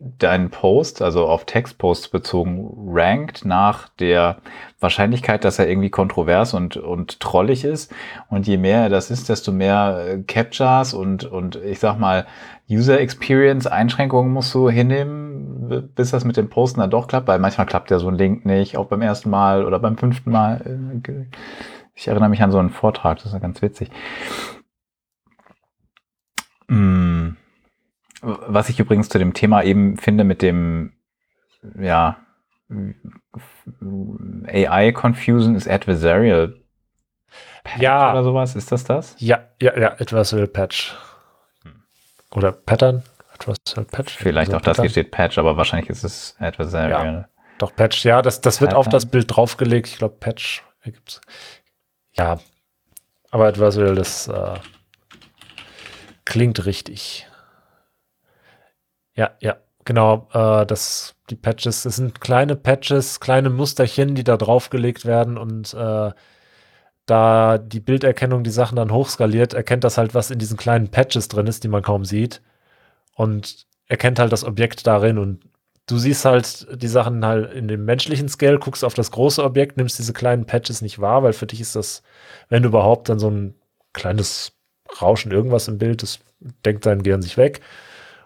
deinen Post, also auf Textposts bezogen, rankt nach der Wahrscheinlichkeit, dass er irgendwie kontrovers und, und trollig ist. Und je mehr das ist, desto mehr äh, Captures und, und ich sag mal, User Experience Einschränkungen musst du hinnehmen, bis das mit dem Posten dann doch klappt, weil manchmal klappt ja so ein Link nicht, auch beim ersten Mal oder beim fünften Mal. Ich erinnere mich an so einen Vortrag, das ist ja ganz witzig. Mmh. Was ich übrigens zu dem Thema eben finde mit dem, ja, AI Confusion ist Adversarial Patch ja. oder sowas. Ist das das? Ja, ja, ja, Adversarial Patch. Oder Pattern. Adversarial Patch. Vielleicht auch Pattern. das hier steht Patch, aber wahrscheinlich ist es Adversarial. Ja, doch, Patch, ja, das, das wird auf das Bild draufgelegt. Ich glaube, Patch gibt's. Ja, aber Adversarial, das äh, klingt richtig. Ja, ja, genau. Äh, das, die Patches, das sind kleine Patches, kleine Musterchen, die da draufgelegt werden und äh, da die Bilderkennung die Sachen dann hochskaliert, erkennt das halt, was in diesen kleinen Patches drin ist, die man kaum sieht und erkennt halt das Objekt darin und du siehst halt die Sachen halt in dem menschlichen Scale, guckst auf das große Objekt, nimmst diese kleinen Patches nicht wahr, weil für dich ist das, wenn überhaupt, dann so ein kleines Rauschen irgendwas im Bild, das denkt dein Gehirn sich weg.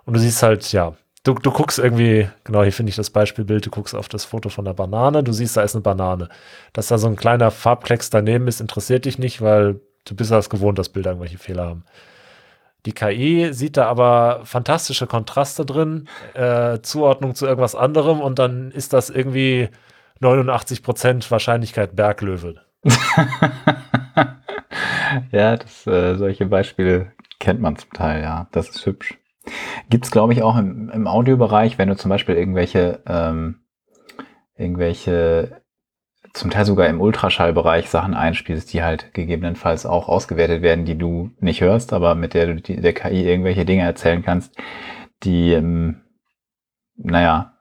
Und du siehst halt, ja, du, du guckst irgendwie, genau hier finde ich das Beispielbild, du guckst auf das Foto von der Banane, du siehst, da ist eine Banane. Dass da so ein kleiner Farbklecks daneben ist, interessiert dich nicht, weil du bist das gewohnt, dass Bilder irgendwelche Fehler haben. Die KI sieht da aber fantastische Kontraste drin, äh, Zuordnung zu irgendwas anderem und dann ist das irgendwie 89% Wahrscheinlichkeit Berglöwe. ja, das, äh, solche Beispiele kennt man zum Teil, ja. Das ist hübsch. Gibt's glaube ich, auch im, im Audiobereich, wenn du zum Beispiel irgendwelche, ähm, irgendwelche, zum Teil sogar im Ultraschallbereich Sachen einspielst, die halt gegebenenfalls auch ausgewertet werden, die du nicht hörst, aber mit der du die, der KI irgendwelche Dinge erzählen kannst, die, ähm, naja,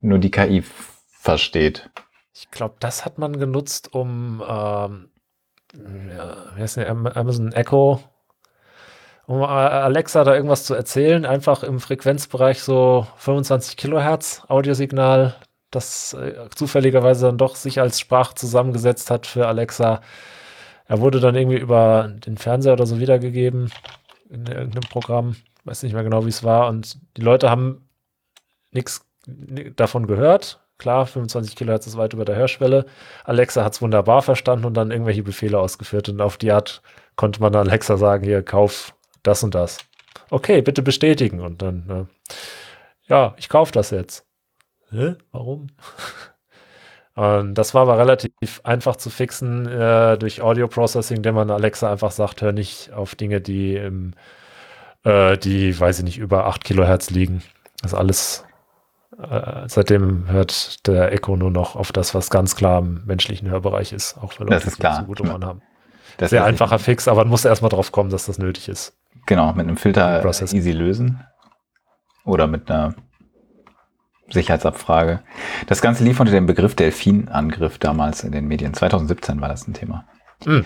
nur die KI versteht. Ich glaube, das hat man genutzt, um ähm, ja, Amazon Echo um äh, Alexa da irgendwas zu erzählen, einfach im Frequenzbereich so 25 Kilohertz Audiosignal, das äh, zufälligerweise dann doch sich als Sprache zusammengesetzt hat für Alexa. Er wurde dann irgendwie über den Fernseher oder so wiedergegeben in irgendeinem Programm, weiß nicht mehr genau, wie es war. Und die Leute haben nichts davon gehört. Klar, 25 Kilohertz ist weit über der Hörschwelle. Alexa hat es wunderbar verstanden und dann irgendwelche Befehle ausgeführt. Und auf die Art konnte man Alexa sagen, hier, kauf das und das. Okay, bitte bestätigen. Und dann, äh, ja, ich kaufe das jetzt. Hä? Warum? Und das war aber relativ einfach zu fixen äh, durch Audio Processing, indem man Alexa einfach sagt, hör nicht auf Dinge, die im, äh, die, weiß ich nicht, über 8 Kilohertz liegen. Das ist alles, äh, seitdem hört der Echo nur noch auf das, was ganz klar im menschlichen Hörbereich ist, auch wenn Leute, das ist klar. so gute Ohren haben. Das Sehr einfacher Fix, aber man muss erstmal drauf kommen, dass das nötig ist. Genau, mit einem Filter easy lösen. Oder mit einer Sicherheitsabfrage. Das Ganze lief unter dem Begriff Delfin-Angriff damals in den Medien. 2017 war das ein Thema. Hm.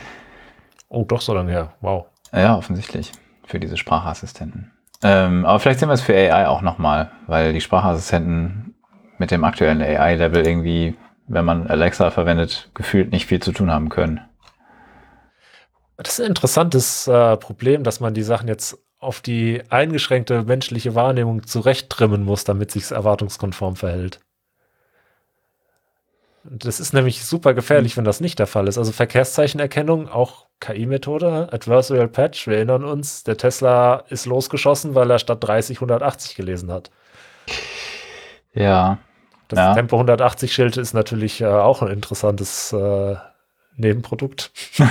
Oh, doch so lange her. Wow. Ja, offensichtlich. Für diese Sprachassistenten. Ähm, aber vielleicht sehen wir es für AI auch nochmal, weil die Sprachassistenten mit dem aktuellen AI-Level irgendwie, wenn man Alexa verwendet, gefühlt nicht viel zu tun haben können. Das ist ein interessantes äh, Problem, dass man die Sachen jetzt auf die eingeschränkte menschliche Wahrnehmung zurechttrimmen muss, damit sich erwartungskonform verhält. Das ist nämlich super gefährlich, wenn das nicht der Fall ist. Also Verkehrszeichenerkennung, auch KI-Methode, Adversarial Patch, wir erinnern uns, der Tesla ist losgeschossen, weil er statt 30 180 gelesen hat. Ja. Das ja. Tempo 180-Schild ist natürlich äh, auch ein interessantes äh, Nebenprodukt. ich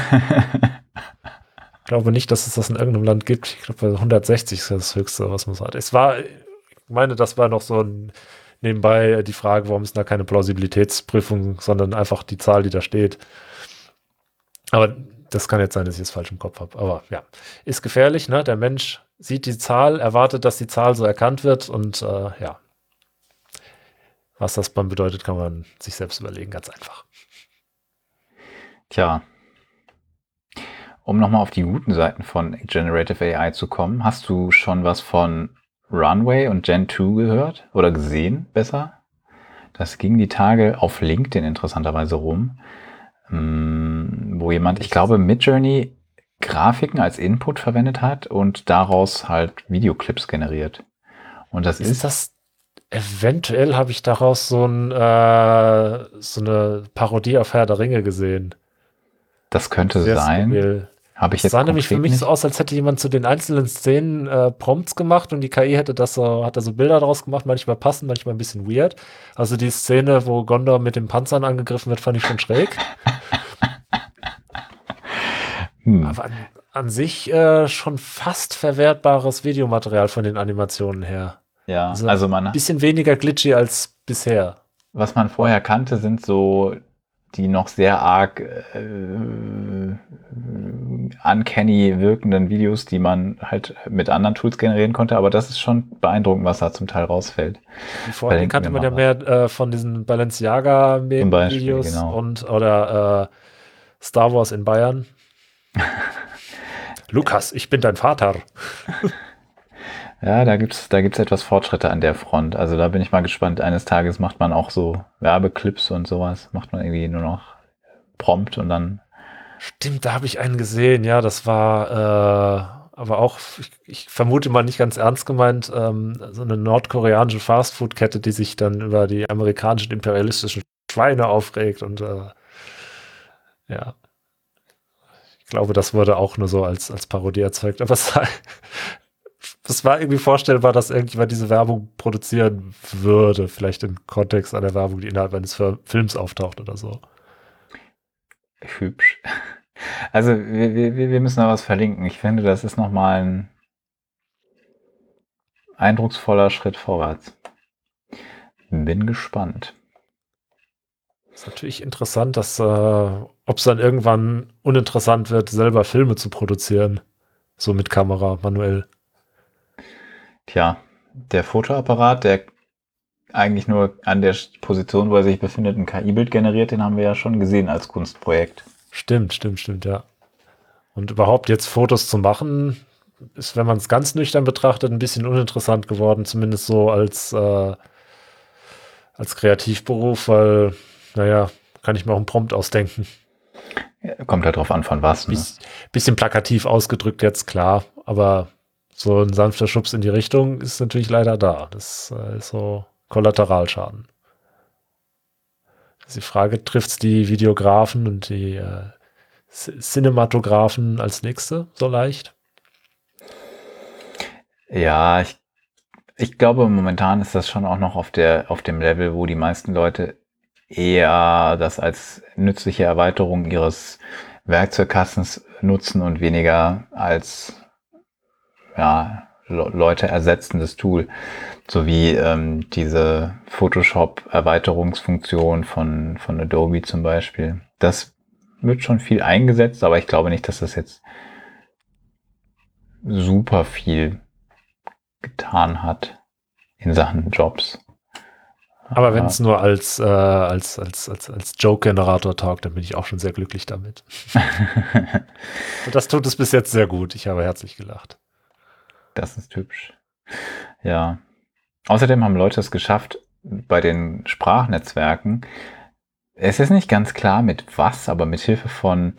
glaube nicht, dass es das in irgendeinem Land gibt. Ich glaube, 160 ist das höchste, was man hat. Es war, ich meine, das war noch so ein nebenbei die Frage, warum ist da keine Plausibilitätsprüfung, sondern einfach die Zahl, die da steht. Aber das kann jetzt sein, dass ich es falsch im Kopf habe. Aber ja, ist gefährlich. Ne? Der Mensch sieht die Zahl, erwartet, dass die Zahl so erkannt wird und äh, ja, was das dann bedeutet, kann man sich selbst überlegen, ganz einfach. Tja. Um nochmal auf die guten Seiten von Generative AI zu kommen, hast du schon was von Runway und Gen 2 gehört oder gesehen, besser? Das ging die Tage auf LinkedIn interessanterweise rum, mm, wo jemand, ich glaube, Midjourney Grafiken als Input verwendet hat und daraus halt Videoclips generiert. Und das ist, ist das eventuell habe ich daraus so, ein, äh, so eine Parodie auf Herr der Ringe gesehen. Das könnte Sehr sein. Skurril. Habe ich jetzt sah nämlich für mich nicht? so aus, als hätte jemand zu den einzelnen Szenen äh, Prompts gemacht und die KI hätte das so, hat da so Bilder draus gemacht, manchmal passend, manchmal ein bisschen weird. Also die Szene, wo Gondor mit den Panzern angegriffen wird, fand ich schon schräg. hm. Aber an, an sich äh, schon fast verwertbares Videomaterial von den Animationen her. Ja, also, also man. Ein bisschen weniger glitchy als bisher. Was man vorher kannte, sind so die noch sehr arg äh, uncanny wirkenden Videos, die man halt mit anderen Tools generieren konnte. Aber das ist schon beeindruckend, was da zum Teil rausfällt. Vorher kannte man ja mehr äh, von diesen Balenciaga-Videos genau. und oder äh, Star Wars in Bayern. Lukas, ich bin dein Vater. Ja, da gibt's da gibt's etwas Fortschritte an der Front. Also da bin ich mal gespannt. Eines Tages macht man auch so Werbeclips und sowas. Macht man irgendwie nur noch prompt und dann. Stimmt, da habe ich einen gesehen. Ja, das war äh, aber auch, ich, ich, vermute mal nicht ganz ernst gemeint, ähm, so eine nordkoreanische Fastfood-Kette, die sich dann über die amerikanischen imperialistischen Schweine aufregt und äh, ja. Ich glaube, das wurde auch nur so als, als Parodie erzeugt. Aber es das war irgendwie vorstellbar, dass irgendjemand diese Werbung produzieren würde. Vielleicht im Kontext einer Werbung, die innerhalb eines Films auftaucht oder so. Hübsch. Also wir, wir, wir müssen da was verlinken. Ich finde, das ist nochmal ein eindrucksvoller Schritt vorwärts. Bin gespannt. Ist natürlich interessant, dass äh, ob es dann irgendwann uninteressant wird, selber Filme zu produzieren. So mit Kamera manuell. Tja, der Fotoapparat, der eigentlich nur an der Position, wo er sich befindet, ein KI-Bild generiert, den haben wir ja schon gesehen als Kunstprojekt. Stimmt, stimmt, stimmt, ja. Und überhaupt jetzt Fotos zu machen, ist, wenn man es ganz nüchtern betrachtet, ein bisschen uninteressant geworden, zumindest so als, äh, als Kreativberuf, weil, naja, kann ich mir auch einen Prompt ausdenken. Kommt halt drauf an, von was. Ne? bisschen plakativ ausgedrückt jetzt, klar, aber so ein sanfter Schubs in die Richtung ist natürlich leider da. Das äh, ist so Kollateralschaden. die Frage, trifft es die Videografen und die äh, Cinematografen als nächste so leicht? Ja, ich, ich glaube, momentan ist das schon auch noch auf, der, auf dem Level, wo die meisten Leute eher das als nützliche Erweiterung ihres Werkzeugkastens nutzen und weniger als ja, Leute ersetzendes Tool, sowie ähm, diese Photoshop-Erweiterungsfunktion von, von Adobe zum Beispiel. Das wird schon viel eingesetzt, aber ich glaube nicht, dass das jetzt super viel getan hat in Sachen Jobs. Aber wenn es nur als, äh, als, als, als, als Joke-Generator taugt, dann bin ich auch schon sehr glücklich damit. Und das tut es bis jetzt sehr gut. Ich habe herzlich gelacht. Das ist hübsch. Ja. Außerdem haben Leute es geschafft, bei den Sprachnetzwerken, es ist nicht ganz klar mit was, aber mit Hilfe von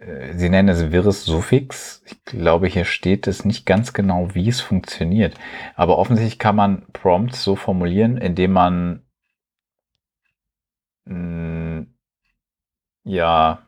äh, Sie nennen es wirres Suffix. Ich glaube, hier steht es nicht ganz genau, wie es funktioniert. Aber offensichtlich kann man Prompts so formulieren, indem man mh, mm, ja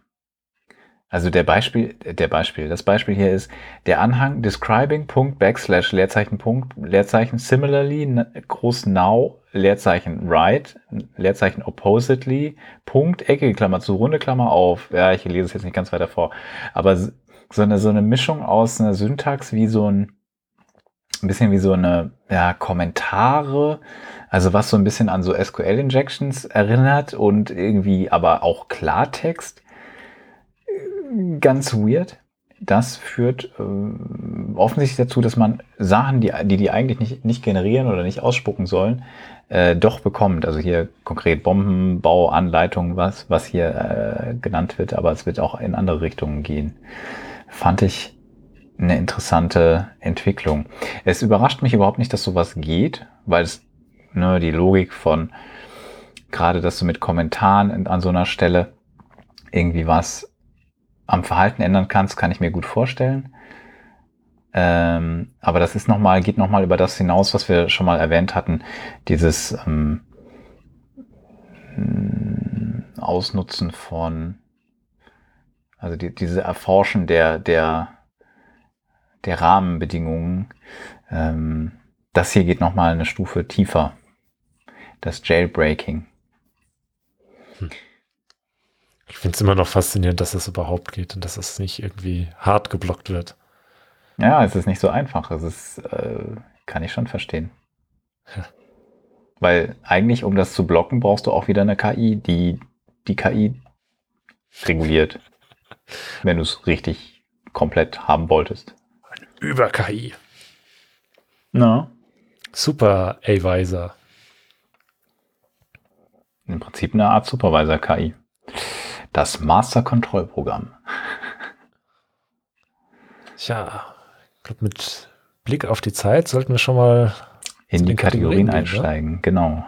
also der Beispiel, der Beispiel, das Beispiel hier ist der Anhang describing Punkt Backslash Leerzeichen Punkt Leerzeichen similarly groß now Leerzeichen right Leerzeichen oppositely Punkt Ecke Klammer zu runde Klammer auf. Ja, ich lese es jetzt nicht ganz weiter vor, aber so eine so eine Mischung aus einer Syntax wie so ein ein bisschen wie so eine ja, Kommentare, also was so ein bisschen an so SQL Injections erinnert und irgendwie aber auch Klartext ganz weird. Das führt äh, offensichtlich dazu, dass man Sachen, die die, die eigentlich nicht, nicht generieren oder nicht ausspucken sollen, äh, doch bekommt. Also hier konkret Bombenbauanleitung, was, was hier äh, genannt wird, aber es wird auch in andere Richtungen gehen. Fand ich eine interessante Entwicklung. Es überrascht mich überhaupt nicht, dass sowas geht, weil es ne, die Logik von gerade, dass du mit Kommentaren an so einer Stelle irgendwie was am Verhalten ändern kannst, kann ich mir gut vorstellen. Ähm, aber das ist noch mal, geht nochmal über das hinaus, was wir schon mal erwähnt hatten, dieses ähm, Ausnutzen von, also die, diese Erforschen der, der, der Rahmenbedingungen. Ähm, das hier geht nochmal eine Stufe tiefer. Das Jailbreaking. Hm. Ich finde es immer noch faszinierend, dass das überhaupt geht und dass es nicht irgendwie hart geblockt wird. Ja, es ist nicht so einfach. Es ist, äh, kann ich schon verstehen. Ja. Weil eigentlich, um das zu blocken, brauchst du auch wieder eine KI, die die KI reguliert. wenn du es richtig komplett haben wolltest. Eine Über-KI. Na. Super A-Visor. Im Prinzip eine Art Supervisor-KI. Das Master Control Programm. Tja, ich glaube, mit Blick auf die Zeit sollten wir schon mal in die Kategorien, Kategorien gehen, einsteigen. Ne? Genau.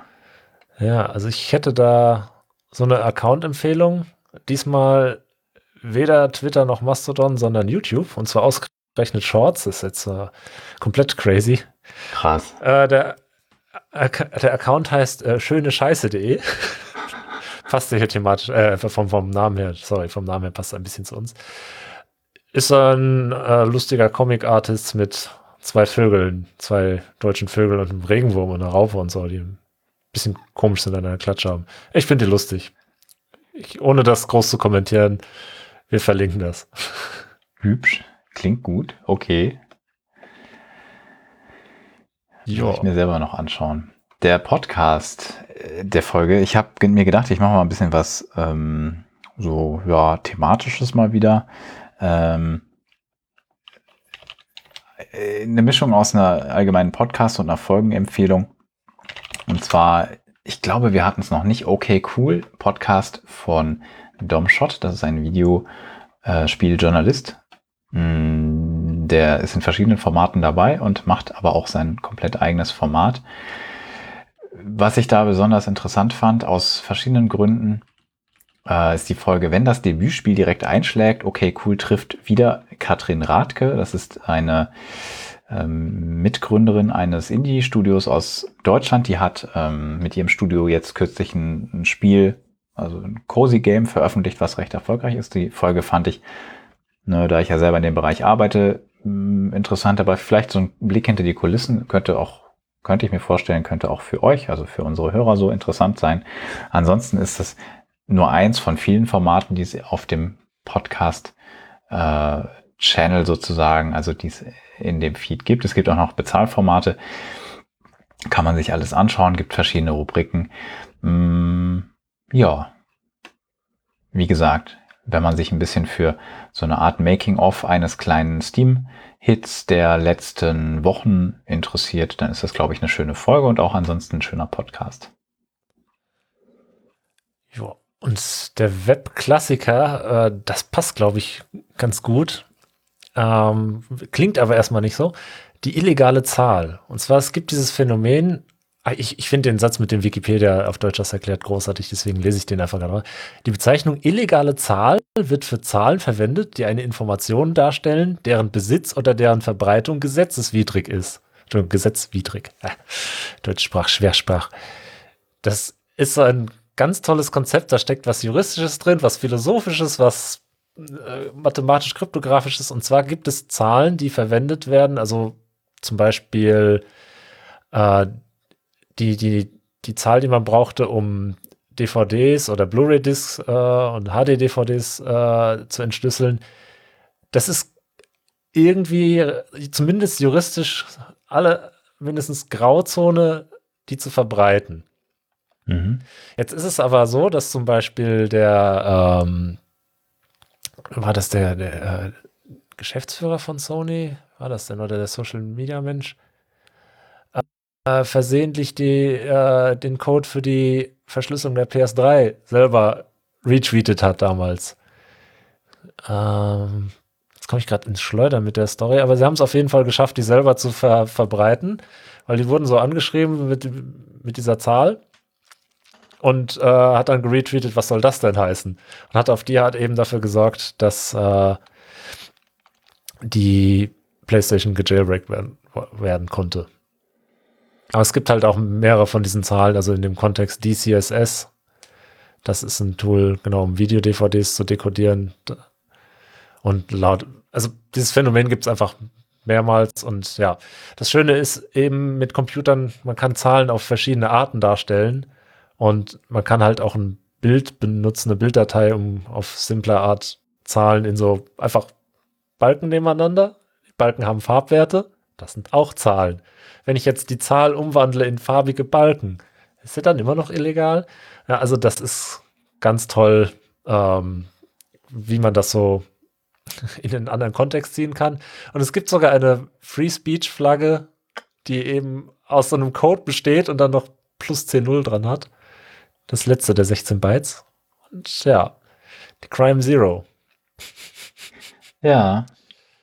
Ja, also ich hätte da so eine Account-Empfehlung. Diesmal weder Twitter noch Mastodon, sondern YouTube. Und zwar ausgerechnet Shorts. Das ist jetzt uh, komplett crazy. Krass. Äh, der, äh, der Account heißt äh, schönescheiße.de. passt hier thematisch, äh, vom, vom Namen her, sorry, vom Namen her passt ein bisschen zu uns. Ist ein äh, lustiger Comic-Artist mit zwei Vögeln, zwei deutschen Vögeln und einem Regenwurm und einer Raupe und so, die ein bisschen komisch sind an einer Klatsche haben. Ich finde die lustig. Ich, ohne das groß zu kommentieren, wir verlinken das. Hübsch, klingt gut, okay. Ja. ich mir selber noch anschauen der Podcast äh, der Folge. Ich habe mir gedacht, ich mache mal ein bisschen was ähm, so ja thematisches mal wieder. Ähm, äh, eine Mischung aus einer allgemeinen Podcast und einer Folgenempfehlung. Und zwar, ich glaube, wir hatten es noch nicht. Okay, cool. Podcast von Dom Schott. Das ist ein Videospieljournalist. Mm, der ist in verschiedenen Formaten dabei und macht aber auch sein komplett eigenes Format was ich da besonders interessant fand, aus verschiedenen Gründen, äh, ist die Folge, wenn das Debütspiel direkt einschlägt, okay, cool, trifft wieder Katrin Radke. Das ist eine ähm, Mitgründerin eines Indie-Studios aus Deutschland. Die hat ähm, mit ihrem Studio jetzt kürzlich ein, ein Spiel, also ein Cozy Game veröffentlicht, was recht erfolgreich ist. Die Folge fand ich, ne, da ich ja selber in dem Bereich arbeite, interessant, aber vielleicht so ein Blick hinter die Kulissen könnte auch könnte ich mir vorstellen, könnte auch für euch, also für unsere Hörer so interessant sein. Ansonsten ist es nur eins von vielen Formaten, die es auf dem Podcast äh, Channel sozusagen, also die es in dem Feed gibt. Es gibt auch noch Bezahlformate. Kann man sich alles anschauen, gibt verschiedene Rubriken. Mm, ja. Wie gesagt, wenn man sich ein bisschen für so eine Art Making-of eines kleinen Steam-Hits der letzten Wochen interessiert, dann ist das, glaube ich, eine schöne Folge und auch ansonsten ein schöner Podcast. Ja, und der Webklassiker, äh, das passt, glaube ich, ganz gut. Ähm, klingt aber erstmal nicht so. Die illegale Zahl. Und zwar, es gibt dieses Phänomen, ah, ich, ich finde den Satz mit dem Wikipedia auf Deutsch das erklärt großartig, deswegen lese ich den einfach gerade mal. Die Bezeichnung illegale Zahl wird für Zahlen verwendet, die eine Information darstellen, deren Besitz oder deren Verbreitung gesetzeswidrig ist. Entschuldigung, gesetzwidrig. Deutschsprach, Schwersprach. Das ist so ein ganz tolles Konzept. Da steckt was Juristisches drin, was Philosophisches, was äh, mathematisch-kryptografisches. Und zwar gibt es Zahlen, die verwendet werden, also zum Beispiel äh, die, die, die Zahl, die man brauchte, um DVDs oder Blu-ray-Discs äh, und HD-DVDs äh, zu entschlüsseln. Das ist irgendwie, zumindest juristisch, alle mindestens Grauzone, die zu verbreiten. Mhm. Jetzt ist es aber so, dass zum Beispiel der, ähm, war das der, der äh, Geschäftsführer von Sony? War das denn oder der Social Media Mensch? Äh, versehentlich die, äh, den Code für die Verschlüsselung der PS3 selber retweetet hat damals. Ähm, jetzt komme ich gerade ins Schleudern mit der Story, aber sie haben es auf jeden Fall geschafft, die selber zu ver verbreiten, weil die wurden so angeschrieben mit, mit dieser Zahl und äh, hat dann geretweetet, was soll das denn heißen? Und hat auf die Art eben dafür gesorgt, dass äh, die PlayStation gejailbreakt werden, werden konnte. Aber es gibt halt auch mehrere von diesen Zahlen, also in dem Kontext DCSS. Das ist ein Tool, genau, um Video-DVDs zu dekodieren. Und laut, also dieses Phänomen gibt es einfach mehrmals. Und ja, das Schöne ist eben mit Computern, man kann Zahlen auf verschiedene Arten darstellen. Und man kann halt auch ein Bild benutzen, eine Bilddatei, um auf simpler Art Zahlen in so einfach Balken nebeneinander. Die Balken haben Farbwerte. Das sind auch Zahlen. Wenn ich jetzt die Zahl umwandle in farbige Balken, ist sie dann immer noch illegal? Ja, also das ist ganz toll, ähm, wie man das so in einen anderen Kontext ziehen kann. Und es gibt sogar eine Free Speech Flagge, die eben aus so einem Code besteht und dann noch plus 10.0 dran hat. Das letzte der 16 Bytes. Und ja, die Crime Zero. Ja,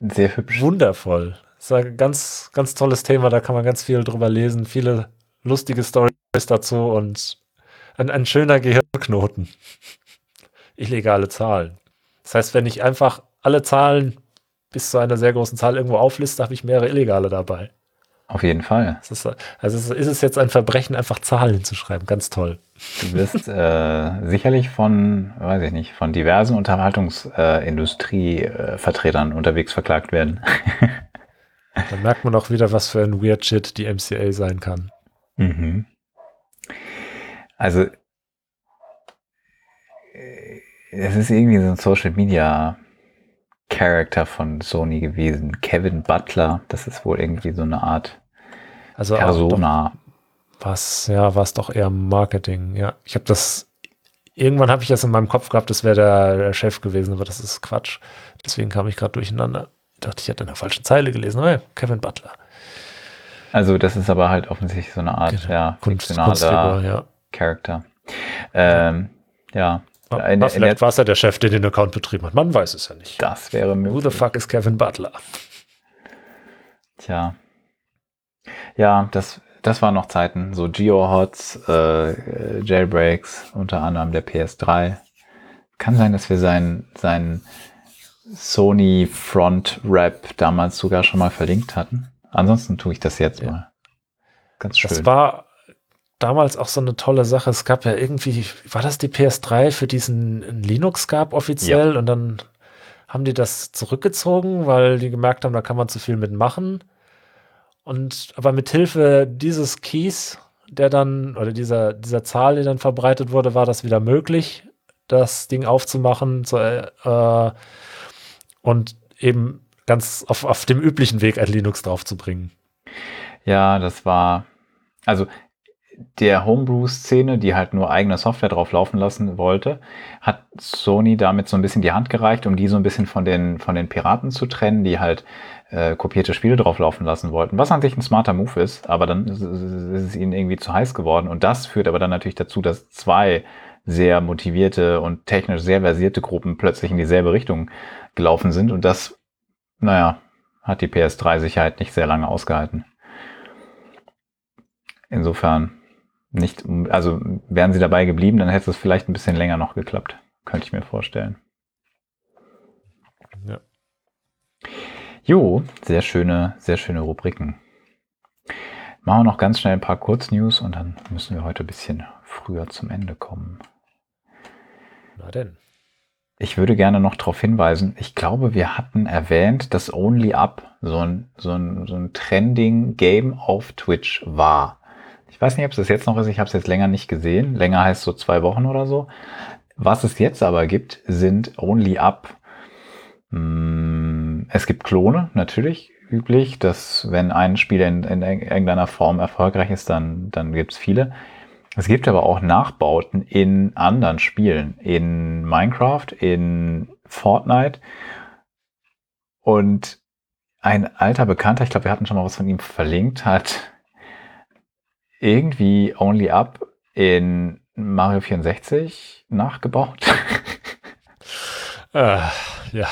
sehr hübsch. Wundervoll. Das ist ein ganz, ganz tolles Thema, da kann man ganz viel drüber lesen, viele lustige Stories dazu und ein, ein schöner Gehirnknoten. Illegale Zahlen. Das heißt, wenn ich einfach alle Zahlen bis zu einer sehr großen Zahl irgendwo aufliste, habe ich mehrere illegale dabei. Auf jeden Fall. Ist, also ist es jetzt ein Verbrechen, einfach Zahlen zu schreiben. Ganz toll. Du wirst äh, sicherlich von, weiß ich nicht, von diversen Unterhaltungsindustrievertretern äh, unterwegs verklagt werden. Dann merkt man auch wieder, was für ein Weird Shit die MCA sein kann. Mhm. Also, äh, es ist irgendwie so ein Social Media Character von Sony gewesen. Kevin Butler, das ist wohl irgendwie so eine Art also Persona. Was, ja, war es doch eher Marketing. Ja, ich habe das, irgendwann habe ich das in meinem Kopf gehabt, das wäre der, der, Chef gewesen, aber das ist Quatsch. Deswegen kam ich gerade durcheinander. Ich dachte, ich hätte in der falschen Zeile gelesen. Oh ja, Kevin Butler. Also das ist aber halt offensichtlich so eine Art, genau. ja, fiktionaler ja. Charakter. Ähm, ja, in, Aber vielleicht war es ja der Chef, der den Account betrieben hat. Man weiß es ja nicht. Das wäre möglich. Who the fuck is Kevin Butler? Tja. Ja, das, das waren noch Zeiten. So Geo-Hots, äh, Jailbreaks, unter anderem der PS3. Kann sein, dass wir seinen sein Sony Front Rap damals sogar schon mal verlinkt hatten. Ansonsten tue ich das jetzt ja. mal. Ganz schön. Das war damals auch so eine tolle Sache. Es gab ja irgendwie, war das die PS3, für diesen Linux gab offiziell ja. und dann haben die das zurückgezogen, weil die gemerkt haben, da kann man zu viel mitmachen. Und aber mit Hilfe dieses Keys, der dann, oder dieser, dieser Zahl, die dann verbreitet wurde, war das wieder möglich, das Ding aufzumachen zu, äh, und eben ganz auf, auf dem üblichen Weg ein Linux draufzubringen. Ja, das war, also der Homebrew-Szene, die halt nur eigene Software drauf laufen lassen wollte, hat Sony damit so ein bisschen die Hand gereicht, um die so ein bisschen von den, von den Piraten zu trennen, die halt äh, kopierte Spiele drauf laufen lassen wollten. Was an sich ein smarter Move ist, aber dann ist, ist es ihnen irgendwie zu heiß geworden. Und das führt aber dann natürlich dazu, dass zwei sehr motivierte und technisch sehr versierte Gruppen plötzlich in dieselbe Richtung gelaufen sind. Und das, naja, hat die PS3-Sicherheit nicht sehr lange ausgehalten. Insofern nicht, also wären sie dabei geblieben, dann hätte es vielleicht ein bisschen länger noch geklappt. Könnte ich mir vorstellen. Ja. Jo, sehr schöne, sehr schöne Rubriken. Machen wir noch ganz schnell ein paar Kurznews und dann müssen wir heute ein bisschen früher zum Ende kommen. Na denn. Ich würde gerne noch darauf hinweisen, ich glaube, wir hatten erwähnt, dass Only Up so ein, so ein, so ein Trending-Game auf Twitch war. Ich weiß nicht, ob es das jetzt noch ist, ich habe es jetzt länger nicht gesehen. Länger heißt so zwei Wochen oder so. Was es jetzt aber gibt, sind Only Up. Hm, es gibt Klone, natürlich, üblich, dass wenn ein Spiel in, in irgendeiner Form erfolgreich ist, dann, dann gibt es viele. Es gibt aber auch Nachbauten in anderen Spielen, in Minecraft, in Fortnite. Und ein alter Bekannter, ich glaube, wir hatten schon mal was von ihm verlinkt, hat irgendwie Only Up in Mario 64 nachgebaut. äh, ja.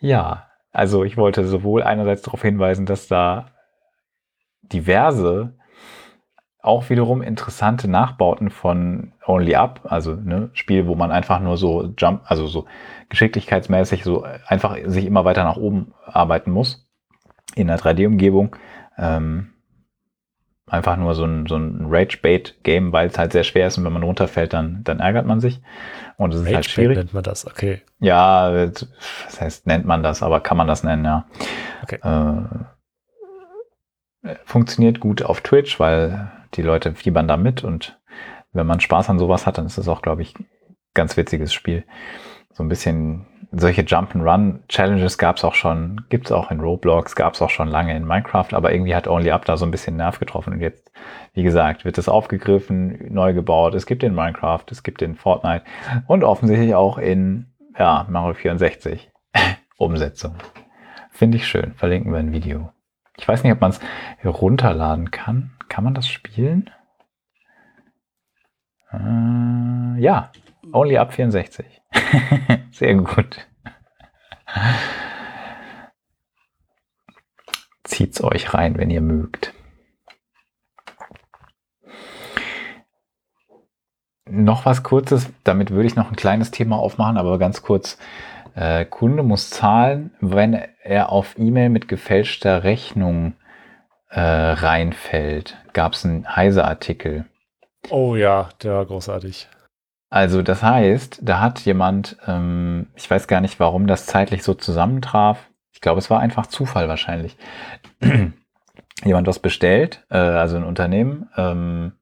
Ja, also ich wollte sowohl einerseits darauf hinweisen, dass da diverse auch wiederum interessante Nachbauten von Only Up, also ne, Spiel, wo man einfach nur so Jump, also so geschicklichkeitsmäßig so einfach sich immer weiter nach oben arbeiten muss in der 3D-Umgebung. Ähm, einfach nur so ein, so ein Rage-Bait-Game, weil es halt sehr schwer ist und wenn man runterfällt, dann, dann ärgert man sich. Und es ist halt schwierig. nennt man das, okay. Ja, was heißt, nennt man das, aber kann man das nennen, ja. Okay. Äh, funktioniert gut auf Twitch, weil die Leute fiebern da mit und wenn man Spaß an sowas hat, dann ist es auch, glaube ich, ganz witziges Spiel. So ein bisschen solche Jump-and-Run-Challenges gab es auch schon, gibt es auch in Roblox, gab es auch schon lange in Minecraft, aber irgendwie hat Only Up da so ein bisschen Nerv getroffen und jetzt, wie gesagt, wird es aufgegriffen, neu gebaut. Es gibt in Minecraft, es gibt in Fortnite und offensichtlich auch in ja, Mario 64 Umsetzung. Finde ich schön. Verlinken wir ein Video. Ich weiß nicht, ob man es runterladen kann. Kann man das spielen? Äh, ja, Only Up 64. Sehr gut. Zieht's euch rein, wenn ihr mögt. Noch was Kurzes, damit würde ich noch ein kleines Thema aufmachen, aber ganz kurz. Äh, Kunde muss zahlen, wenn er auf E-Mail mit gefälschter Rechnung äh, reinfällt. Gab es einen Heise-Artikel. Oh ja, der war großartig. Also das heißt, da hat jemand, ähm, ich weiß gar nicht, warum das zeitlich so zusammentraf. Ich glaube, es war einfach Zufall wahrscheinlich. jemand was bestellt, äh, also ein Unternehmen. Ähm,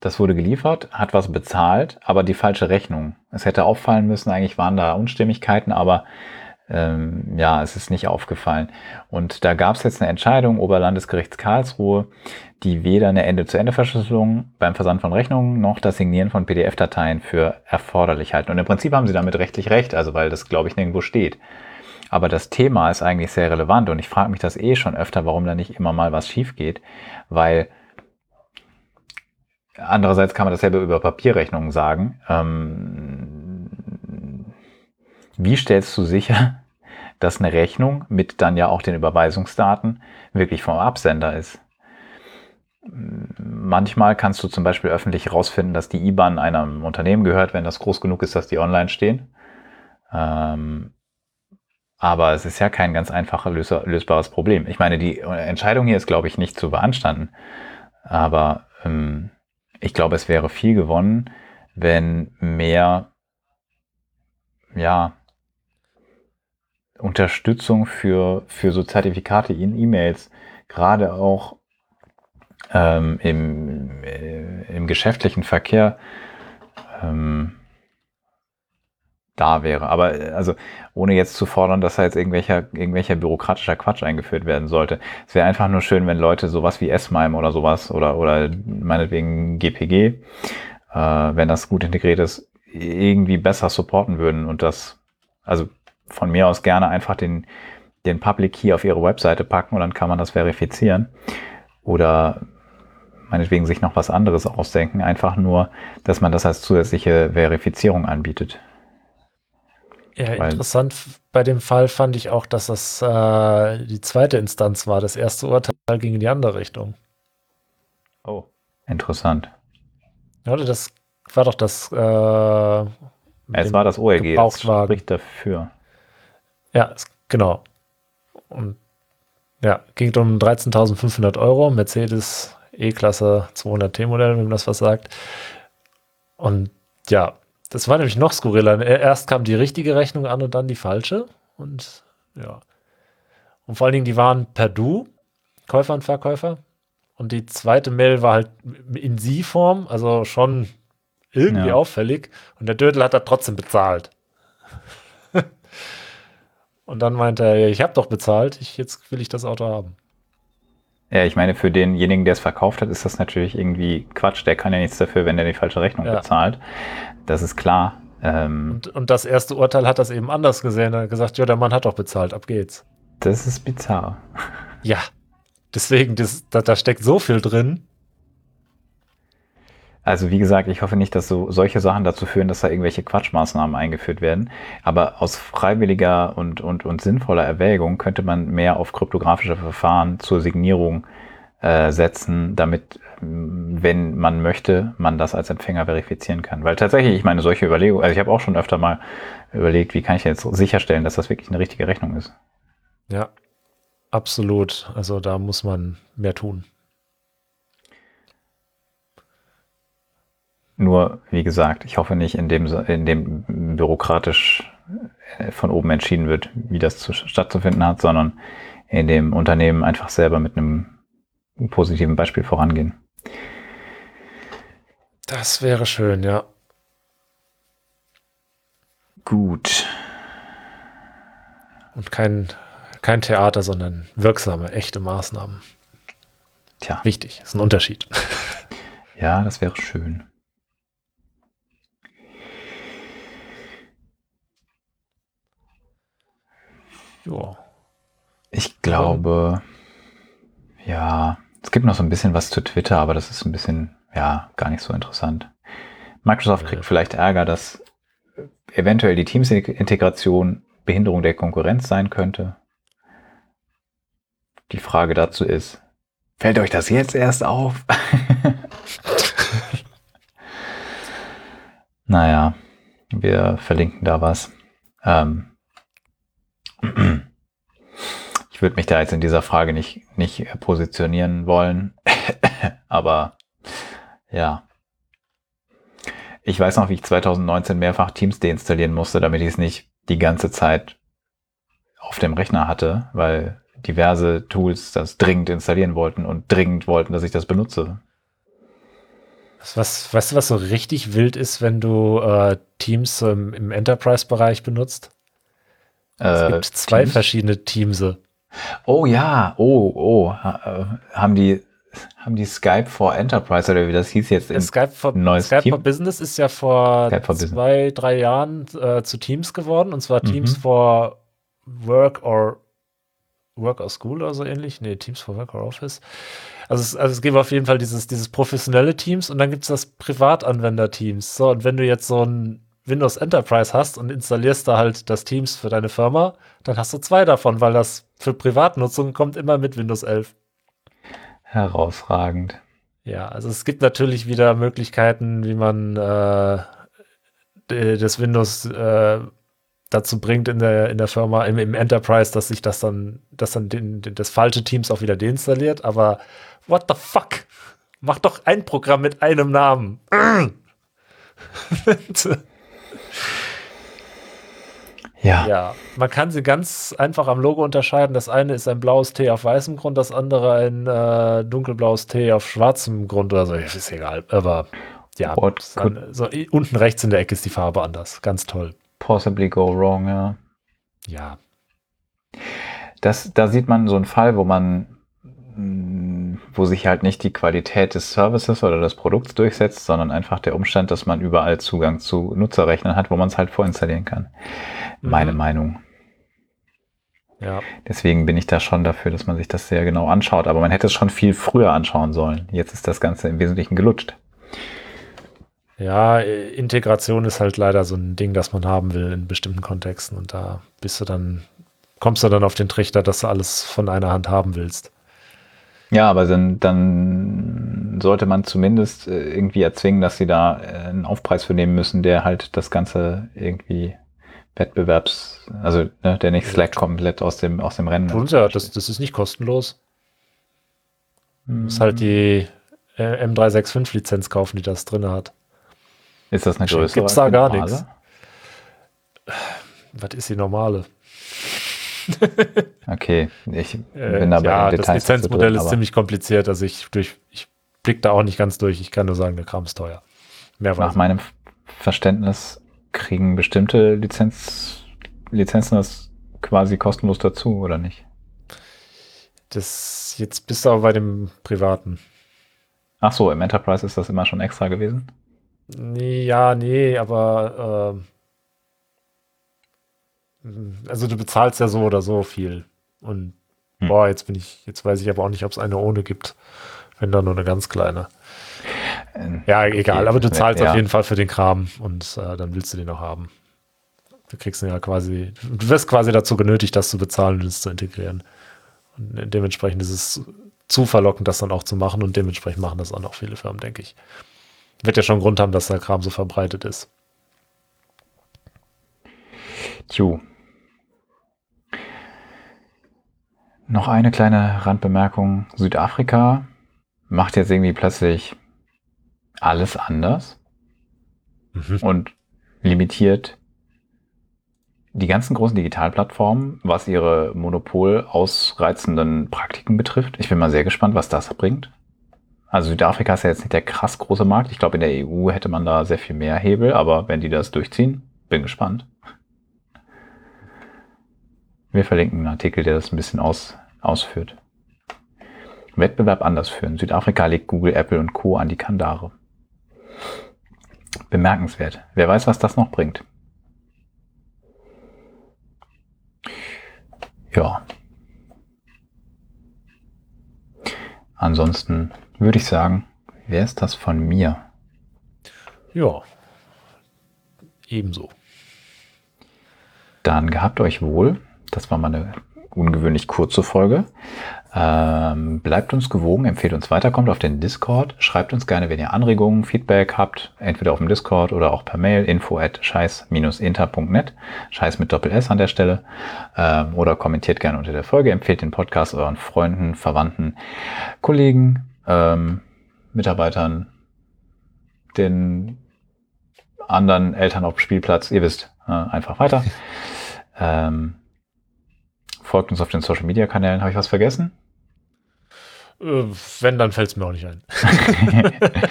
das wurde geliefert, hat was bezahlt, aber die falsche Rechnung. Es hätte auffallen müssen, eigentlich waren da Unstimmigkeiten, aber ähm, ja, es ist nicht aufgefallen. Und da gab es jetzt eine Entscheidung Oberlandesgerichts Karlsruhe, die weder eine Ende-zu-Ende-Verschlüsselung beim Versand von Rechnungen noch das Signieren von PDF-Dateien für erforderlich halten. Und im Prinzip haben sie damit rechtlich recht, also weil das, glaube ich, nirgendwo steht. Aber das Thema ist eigentlich sehr relevant und ich frage mich das eh schon öfter, warum da nicht immer mal was schief geht, weil andererseits kann man dasselbe über Papierrechnungen sagen. Ähm, wie stellst du sicher, dass eine Rechnung mit dann ja auch den Überweisungsdaten wirklich vom Absender ist? Manchmal kannst du zum Beispiel öffentlich herausfinden, dass die IBAN einem Unternehmen gehört, wenn das groß genug ist, dass die online stehen. Ähm, aber es ist ja kein ganz einfacher lösbares Problem. Ich meine, die Entscheidung hier ist, glaube ich, nicht zu beanstanden. Aber ähm, ich glaube, es wäre viel gewonnen, wenn mehr, ja, Unterstützung für, für so Zertifikate in E-Mails, gerade auch ähm, im, äh, im geschäftlichen Verkehr ähm, da wäre. Aber äh, also ohne jetzt zu fordern, dass da jetzt irgendwelcher, irgendwelcher bürokratischer Quatsch eingeführt werden sollte. Es wäre einfach nur schön, wenn Leute sowas wie S-MIME oder sowas oder, oder meinetwegen GPG, äh, wenn das gut integriert ist, irgendwie besser supporten würden und das, also von mir aus gerne einfach den, den Public Key auf ihre Webseite packen und dann kann man das verifizieren. Oder meinetwegen sich noch was anderes ausdenken, einfach nur, dass man das als zusätzliche Verifizierung anbietet. Ja, Weil, interessant bei dem Fall fand ich auch, dass das äh, die zweite Instanz war. Das erste Urteil ging in die andere Richtung. Oh, interessant. Ja, das war doch das. Äh, es war das OLG, das spricht dafür. Ja, genau. Und ja, ging um 13.500 Euro, Mercedes E-Klasse 200T Modell, wenn das was sagt. Und ja, das war nämlich noch skurriler. Erst kam die richtige Rechnung an und dann die falsche. Und ja. Und vor allen Dingen, die waren per Du, Käufer und Verkäufer. Und die zweite Mail war halt in Sie-Form, also schon irgendwie ja. auffällig. Und der Dödel hat da trotzdem bezahlt. und dann meinte er, ich habe doch bezahlt, ich, jetzt will ich das Auto haben. Ja, ich meine, für denjenigen, der es verkauft hat, ist das natürlich irgendwie Quatsch. Der kann ja nichts dafür, wenn er die falsche Rechnung ja. bezahlt. Das ist klar. Ähm, und, und, das erste Urteil hat das eben anders gesehen. Er hat gesagt, ja, der Mann hat doch bezahlt, ab geht's. Das ist bizarr. Ja, deswegen, das, da, da steckt so viel drin. Also wie gesagt, ich hoffe nicht, dass so solche Sachen dazu führen, dass da irgendwelche Quatschmaßnahmen eingeführt werden. Aber aus freiwilliger und, und, und sinnvoller Erwägung könnte man mehr auf kryptografische Verfahren zur Signierung äh, setzen, damit, wenn man möchte, man das als Empfänger verifizieren kann. Weil tatsächlich, ich meine, solche Überlegungen, also ich habe auch schon öfter mal überlegt, wie kann ich jetzt sicherstellen, dass das wirklich eine richtige Rechnung ist. Ja, absolut. Also da muss man mehr tun. Nur, wie gesagt, ich hoffe nicht, in dem, in dem bürokratisch äh, von oben entschieden wird, wie das zu, stattzufinden hat, sondern in dem Unternehmen einfach selber mit einem positiven Beispiel vorangehen. Das wäre schön, ja. Gut. Und kein, kein Theater, sondern wirksame, echte Maßnahmen. Tja. Wichtig, ist ein Unterschied. Ja, das wäre schön. Ja. Ich glaube, ja, es gibt noch so ein bisschen was zu Twitter, aber das ist ein bisschen, ja, gar nicht so interessant. Microsoft kriegt vielleicht Ärger, dass eventuell die Teams-Integration Behinderung der Konkurrenz sein könnte. Die Frage dazu ist, fällt euch das jetzt erst auf? naja, wir verlinken da was. Ähm, ich würde mich da jetzt in dieser Frage nicht, nicht positionieren wollen, aber ja. Ich weiß noch, wie ich 2019 mehrfach Teams deinstallieren musste, damit ich es nicht die ganze Zeit auf dem Rechner hatte, weil diverse Tools das dringend installieren wollten und dringend wollten, dass ich das benutze. Was, weißt du, was so richtig wild ist, wenn du äh, Teams ähm, im Enterprise-Bereich benutzt? Es äh, gibt zwei Teams? verschiedene Teams. Oh ja, oh, oh, äh, haben die haben die Skype for Enterprise oder wie das hieß jetzt in Skype for, neues Skype Team? for Business ist ja vor zwei, Business. drei Jahren äh, zu Teams geworden und zwar Teams mhm. for Work or Work or School oder so ähnlich. Nee, Teams for Work or Office. Also es, also es gibt auf jeden Fall dieses, dieses professionelle Teams und dann gibt es das Privatanwender-Teams. So, und wenn du jetzt so ein Windows Enterprise hast und installierst da halt das Teams für deine Firma, dann hast du zwei davon, weil das für Privatnutzung kommt immer mit Windows 11. Herausragend. Ja, also es gibt natürlich wieder Möglichkeiten, wie man äh, das Windows äh, dazu bringt in der, in der Firma, im, im Enterprise, dass sich das dann, dass dann den, den, das falsche Teams auch wieder deinstalliert. Aber what the fuck? Mach doch ein Programm mit einem Namen. Ja. Ja, man kann sie ganz einfach am Logo unterscheiden. Das eine ist ein blaues T auf weißem Grund, das andere ein äh, dunkelblaues T auf schwarzem Grund oder so. Ist egal. Aber ja, dann, so, unten rechts in der Ecke ist die Farbe anders. Ganz toll. possibly go wrong, ja. Ja. Das, da sieht man so einen Fall, wo man, wo sich halt nicht die Qualität des Services oder des Produkts durchsetzt, sondern einfach der Umstand, dass man überall Zugang zu Nutzerrechnern hat, wo man es halt vorinstallieren kann. Mhm. Meine Meinung. Ja. Deswegen bin ich da schon dafür, dass man sich das sehr genau anschaut. Aber man hätte es schon viel früher anschauen sollen. Jetzt ist das Ganze im Wesentlichen gelutscht. Ja, Integration ist halt leider so ein Ding, das man haben will in bestimmten Kontexten. Und da bist du dann, kommst du dann auf den Trichter, dass du alles von einer Hand haben willst. Ja, aber dann, dann sollte man zumindest äh, irgendwie erzwingen, dass sie da äh, einen Aufpreis für nehmen müssen, der halt das Ganze irgendwie Wettbewerbs, also ne, der nicht Slack komplett aus dem, aus dem Rennen. Tun ja, das, das ist nicht kostenlos. Du musst halt die äh, M365-Lizenz kaufen, die das drin hat. Ist das eine größere? Gibt's da gar nichts. Was ist die normale? okay, ich äh, bin dabei. Ja, das Lizenzmodell drin, ist ziemlich kompliziert. Also ich, durch, ich blick da auch nicht ganz durch. Ich kann nur sagen, der Kram ist teuer. Mehr Nach meinem Verständnis kriegen bestimmte Lizenz, Lizenzen das quasi kostenlos dazu, oder nicht? Das jetzt bist du aber bei dem privaten. Ach so, im Enterprise ist das immer schon extra gewesen? Nee, ja, nee, aber äh, also du bezahlst ja so oder so viel. Und hm. boah, jetzt bin ich, jetzt weiß ich aber auch nicht, ob es eine ohne gibt. Wenn da nur eine ganz kleine. Ähm, ja, egal, okay. aber du zahlst ja. auf jeden Fall für den Kram und äh, dann willst du den auch haben. Du kriegst ihn ja quasi, du wirst quasi dazu genötigt, das zu bezahlen und es zu integrieren. Und dementsprechend ist es zu verlockend, das dann auch zu machen und dementsprechend machen das auch noch viele Firmen, denke ich. Wird ja schon Grund haben, dass der Kram so verbreitet ist. Tju. Noch eine kleine Randbemerkung. Südafrika macht jetzt irgendwie plötzlich alles anders mhm. und limitiert die ganzen großen Digitalplattformen, was ihre Monopol ausreizenden Praktiken betrifft. Ich bin mal sehr gespannt, was das bringt. Also Südafrika ist ja jetzt nicht der krass große Markt. Ich glaube, in der EU hätte man da sehr viel mehr Hebel, aber wenn die das durchziehen, bin gespannt. Wir verlinken einen Artikel, der das ein bisschen aus, ausführt. Wettbewerb anders führen. Südafrika legt Google, Apple und Co. an die Kandare. Bemerkenswert. Wer weiß, was das noch bringt. Ja. Ansonsten würde ich sagen, wer ist das von mir? Ja, ebenso. Dann gehabt euch wohl. Das war mal eine ungewöhnlich kurze Folge. Ähm, bleibt uns gewogen, empfehlt uns weiter, kommt auf den Discord, schreibt uns gerne, wenn ihr Anregungen, Feedback habt, entweder auf dem Discord oder auch per Mail, info at scheiß-inter.net, scheiß mit Doppel-S an der Stelle, ähm, oder kommentiert gerne unter der Folge, empfehlt den Podcast euren Freunden, Verwandten, Kollegen, ähm, Mitarbeitern, den anderen Eltern auf dem Spielplatz, ihr wisst, äh, einfach weiter. ähm, folgt uns auf den Social Media Kanälen. Habe ich was vergessen? Äh, wenn, dann fällt es mir auch nicht ein.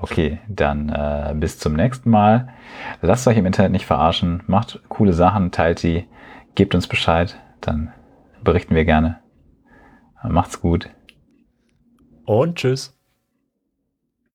okay, dann äh, bis zum nächsten Mal. Lasst euch im Internet nicht verarschen. Macht coole Sachen, teilt sie, gebt uns Bescheid, dann berichten wir gerne. Macht's gut. Und tschüss.